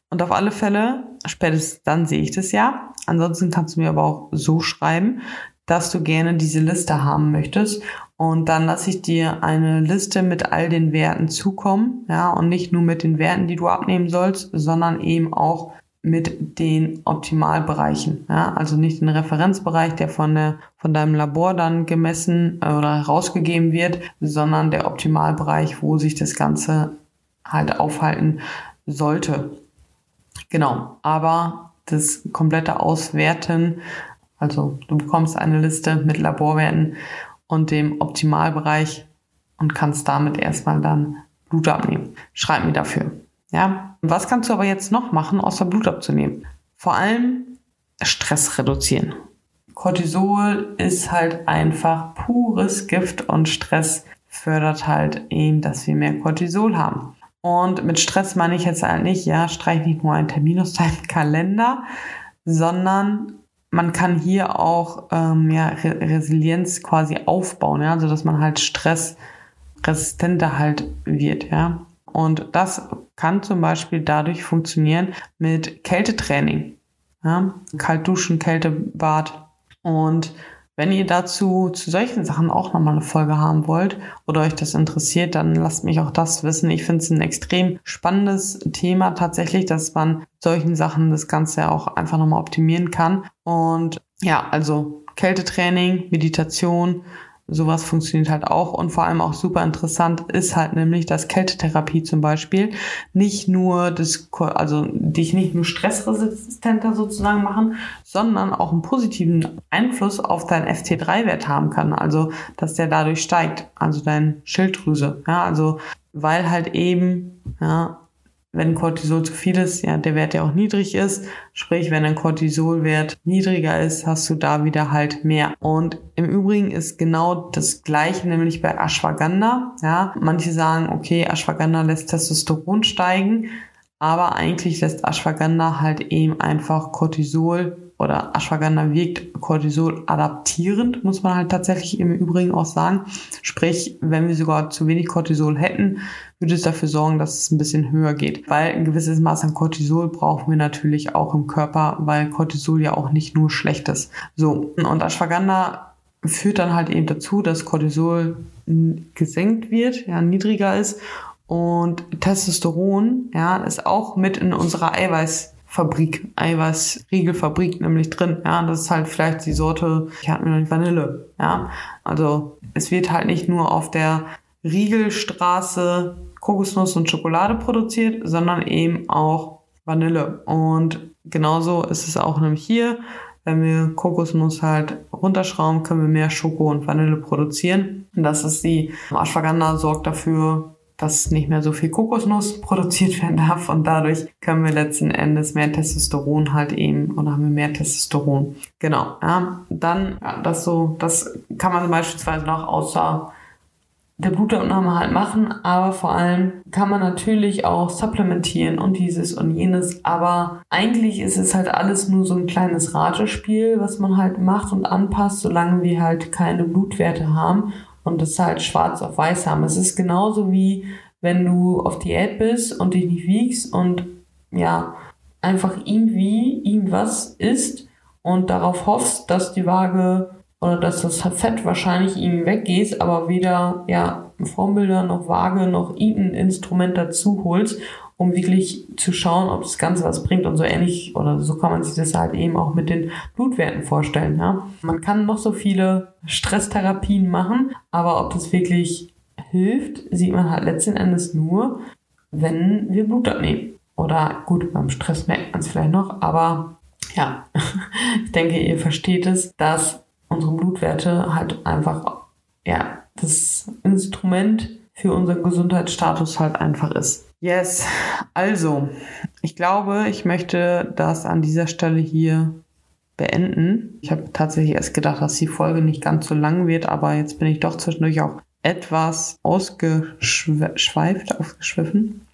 Und auf alle Fälle, spätestens dann sehe ich das ja. Ansonsten kannst du mir aber auch so schreiben, dass du gerne diese Liste haben möchtest. Und dann lasse ich dir eine Liste mit all den Werten zukommen. Ja, und nicht nur mit den Werten, die du abnehmen sollst, sondern eben auch mit den Optimalbereichen. Ja, also nicht den Referenzbereich, der von, der, von deinem Labor dann gemessen äh, oder herausgegeben wird, sondern der Optimalbereich, wo sich das Ganze halt aufhalten sollte. Genau, aber das komplette Auswerten, also du bekommst eine Liste mit Laborwerten und dem Optimalbereich und kannst damit erstmal dann Blut abnehmen. Schreib mir dafür. Ja, was kannst du aber jetzt noch machen, außer Blut abzunehmen? Vor allem Stress reduzieren. Cortisol ist halt einfach pures Gift und Stress fördert halt eben, dass wir mehr Cortisol haben. Und mit Stress meine ich jetzt halt nicht, ja, streich nicht nur einen Termin aus deinem Kalender, sondern man kann hier auch ähm, ja, Re Resilienz quasi aufbauen, ja, also man halt stressresistenter halt wird, ja. Und das kann zum Beispiel dadurch funktionieren mit Kältetraining. Ja? Kalt duschen, Kältebad. Und wenn ihr dazu zu solchen Sachen auch nochmal eine Folge haben wollt oder euch das interessiert, dann lasst mich auch das wissen. Ich finde es ein extrem spannendes Thema tatsächlich, dass man solchen Sachen das Ganze auch einfach nochmal optimieren kann. Und ja, also Kältetraining, Meditation, sowas funktioniert halt auch und vor allem auch super interessant ist halt nämlich, dass Kältetherapie zum Beispiel nicht nur das, also dich nicht nur stressresistenter sozusagen machen, sondern auch einen positiven Einfluss auf deinen FT3-Wert haben kann. Also, dass der dadurch steigt, also deine Schilddrüse. Ja, also, weil halt eben, ja, wenn Cortisol zu viel ist, ja, der Wert ja auch niedrig ist. Sprich, wenn ein Cortisolwert niedriger ist, hast du da wieder halt mehr. Und im Übrigen ist genau das Gleiche, nämlich bei Ashwagandha. Ja, manche sagen, okay, Ashwagandha lässt Testosteron steigen, aber eigentlich lässt Ashwagandha halt eben einfach Cortisol oder Ashwagandha wirkt Cortisol adaptierend, muss man halt tatsächlich im Übrigen auch sagen. Sprich, wenn wir sogar zu wenig Cortisol hätten, würde es dafür sorgen, dass es ein bisschen höher geht. Weil ein gewisses Maß an Cortisol brauchen wir natürlich auch im Körper, weil Cortisol ja auch nicht nur schlecht ist. So, und Ashwagandha führt dann halt eben dazu, dass Cortisol gesenkt wird, ja, niedriger ist und Testosteron, ja, ist auch mit in unserer Eiweiß Fabrik, Eiweißriegelfabrik nämlich drin. Ja, das ist halt vielleicht die Sorte, ich hatte mir noch nicht Vanille. Ja, also es wird halt nicht nur auf der Riegelstraße Kokosnuss und Schokolade produziert, sondern eben auch Vanille. Und genauso ist es auch nämlich hier. Wenn wir Kokosnuss halt runterschrauben, können wir mehr Schoko und Vanille produzieren. Und das ist die Ashwagandha sorgt dafür, dass nicht mehr so viel Kokosnuss produziert werden darf und dadurch können wir letzten Endes mehr Testosteron halt eben oder haben wir mehr Testosteron. Genau. Ja, dann ja, das so, das kann man beispielsweise noch außer der Blutabnahme halt machen, aber vor allem kann man natürlich auch supplementieren und dieses und jenes, aber eigentlich ist es halt alles nur so ein kleines Ratespiel, was man halt macht und anpasst, solange wir halt keine Blutwerte haben und das halt schwarz auf weiß haben. Es ist genauso wie wenn du auf Diät bist und dich nicht wiegst und ja, einfach irgendwie irgendwas isst und darauf hoffst, dass die Waage oder dass das Fett wahrscheinlich ihm weggeht, aber weder ja Formbilder noch Waage noch irgendein Instrument dazu holst, um wirklich zu schauen, ob das Ganze was bringt und so ähnlich oder so kann man sich das halt eben auch mit den Blutwerten vorstellen. Ja? Man kann noch so viele Stresstherapien machen, aber ob das wirklich hilft, sieht man halt letzten Endes nur, wenn wir Blut abnehmen. Oder gut, beim Stress merkt man es vielleicht noch, aber ja, ich denke, ihr versteht es, dass unsere Blutwerte halt einfach, ja, das Instrument für unseren Gesundheitsstatus halt einfach ist. Yes, also, ich glaube, ich möchte das an dieser Stelle hier beenden. Ich habe tatsächlich erst gedacht, dass die Folge nicht ganz so lang wird, aber jetzt bin ich doch zwischendurch auch etwas ausgeschweift, ausgeschwiffen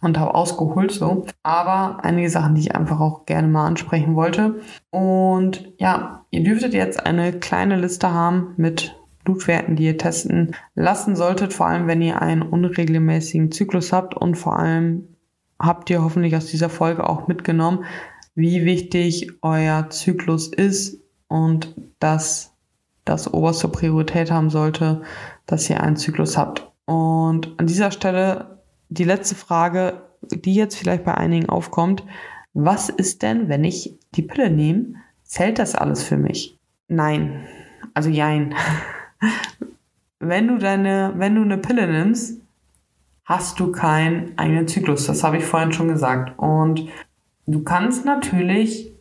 und habe ausgeholt so. Aber einige Sachen, die ich einfach auch gerne mal ansprechen wollte. Und ja, ihr dürftet jetzt eine kleine Liste haben mit Blutwerten, die ihr testen lassen solltet, vor allem wenn ihr einen unregelmäßigen Zyklus habt und vor allem habt ihr hoffentlich aus dieser Folge auch mitgenommen, wie wichtig euer Zyklus ist und dass das oberste Priorität haben sollte, dass ihr einen Zyklus habt. Und an dieser Stelle die letzte Frage, die jetzt vielleicht bei einigen aufkommt. Was ist denn, wenn ich die Pille nehme? Zählt das alles für mich? Nein. Also jein. wenn du deine, wenn du eine Pille nimmst, hast du keinen eigenen Zyklus. Das habe ich vorhin schon gesagt. Und du kannst natürlich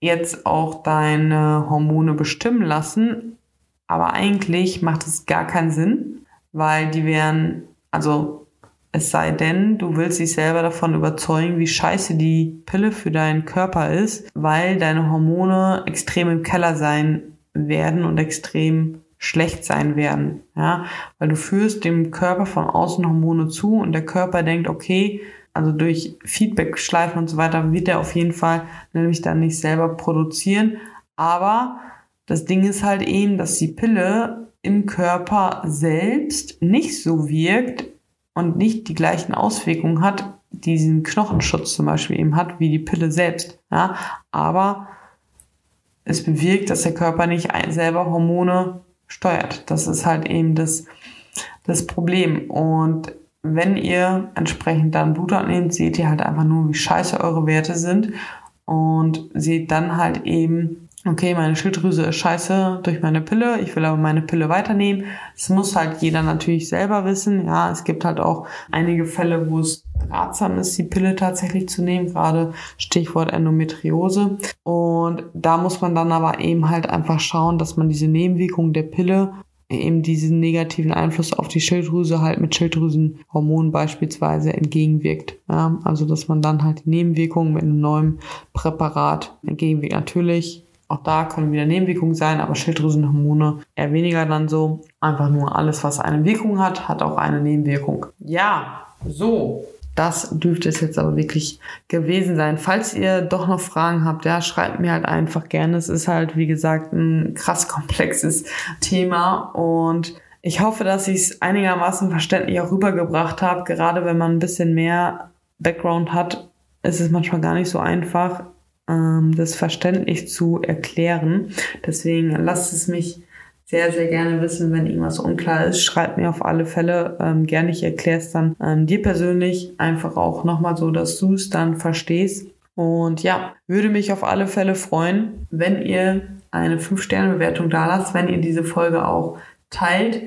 jetzt auch deine Hormone bestimmen lassen, aber eigentlich macht es gar keinen Sinn, weil die wären, also es sei denn, du willst dich selber davon überzeugen, wie scheiße die Pille für deinen Körper ist, weil deine Hormone extrem im Keller sein werden und extrem schlecht sein werden. Ja, weil du führst dem Körper von außen Hormone zu und der Körper denkt, okay, also durch Feedback-Schleifen und so weiter wird er auf jeden Fall nämlich dann nicht selber produzieren. Aber das Ding ist halt eben, dass die Pille im Körper selbst nicht so wirkt und nicht die gleichen Auswirkungen hat, diesen Knochenschutz zum Beispiel eben hat, wie die Pille selbst. Ja, aber es bewirkt, dass der Körper nicht selber Hormone steuert. Das ist halt eben das, das Problem. Und wenn ihr entsprechend dann Blut abnehmt, seht ihr halt einfach nur, wie scheiße eure Werte sind und seht dann halt eben, okay, meine Schilddrüse ist scheiße durch meine Pille, ich will aber meine Pille weiternehmen. Das muss halt jeder natürlich selber wissen. Ja, es gibt halt auch einige Fälle, wo es ratsam ist, die Pille tatsächlich zu nehmen, gerade Stichwort Endometriose. Und da muss man dann aber eben halt einfach schauen, dass man diese Nebenwirkungen der Pille eben diesen negativen Einfluss auf die Schilddrüse halt mit Schilddrüsenhormonen beispielsweise entgegenwirkt. Ja, also dass man dann halt die Nebenwirkungen mit einem neuen Präparat entgegenwirkt. Natürlich, auch da können wieder Nebenwirkungen sein, aber Schilddrüsenhormone eher weniger dann so. Einfach nur alles, was eine Wirkung hat, hat auch eine Nebenwirkung. Ja, so. Das dürfte es jetzt aber wirklich gewesen sein. Falls ihr doch noch Fragen habt, ja, schreibt mir halt einfach gerne. Es ist halt, wie gesagt, ein krass komplexes Thema und ich hoffe, dass ich es einigermaßen verständlich auch rübergebracht habe. Gerade wenn man ein bisschen mehr Background hat, ist es manchmal gar nicht so einfach, ähm, das verständlich zu erklären. Deswegen lasst es mich sehr, sehr gerne wissen, wenn irgendwas unklar ist. Schreib mir auf alle Fälle ähm, gerne. Ich erkläre es dann ähm, dir persönlich einfach auch nochmal so, dass du es dann verstehst. Und ja, würde mich auf alle Fälle freuen, wenn ihr eine 5-Sterne-Bewertung da lasst, wenn ihr diese Folge auch teilt.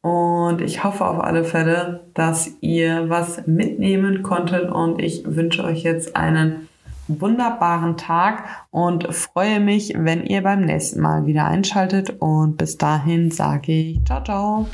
Und ich hoffe auf alle Fälle, dass ihr was mitnehmen konntet und ich wünsche euch jetzt einen wunderbaren Tag und freue mich, wenn ihr beim nächsten Mal wieder einschaltet. Und bis dahin sage ich ciao, ciao.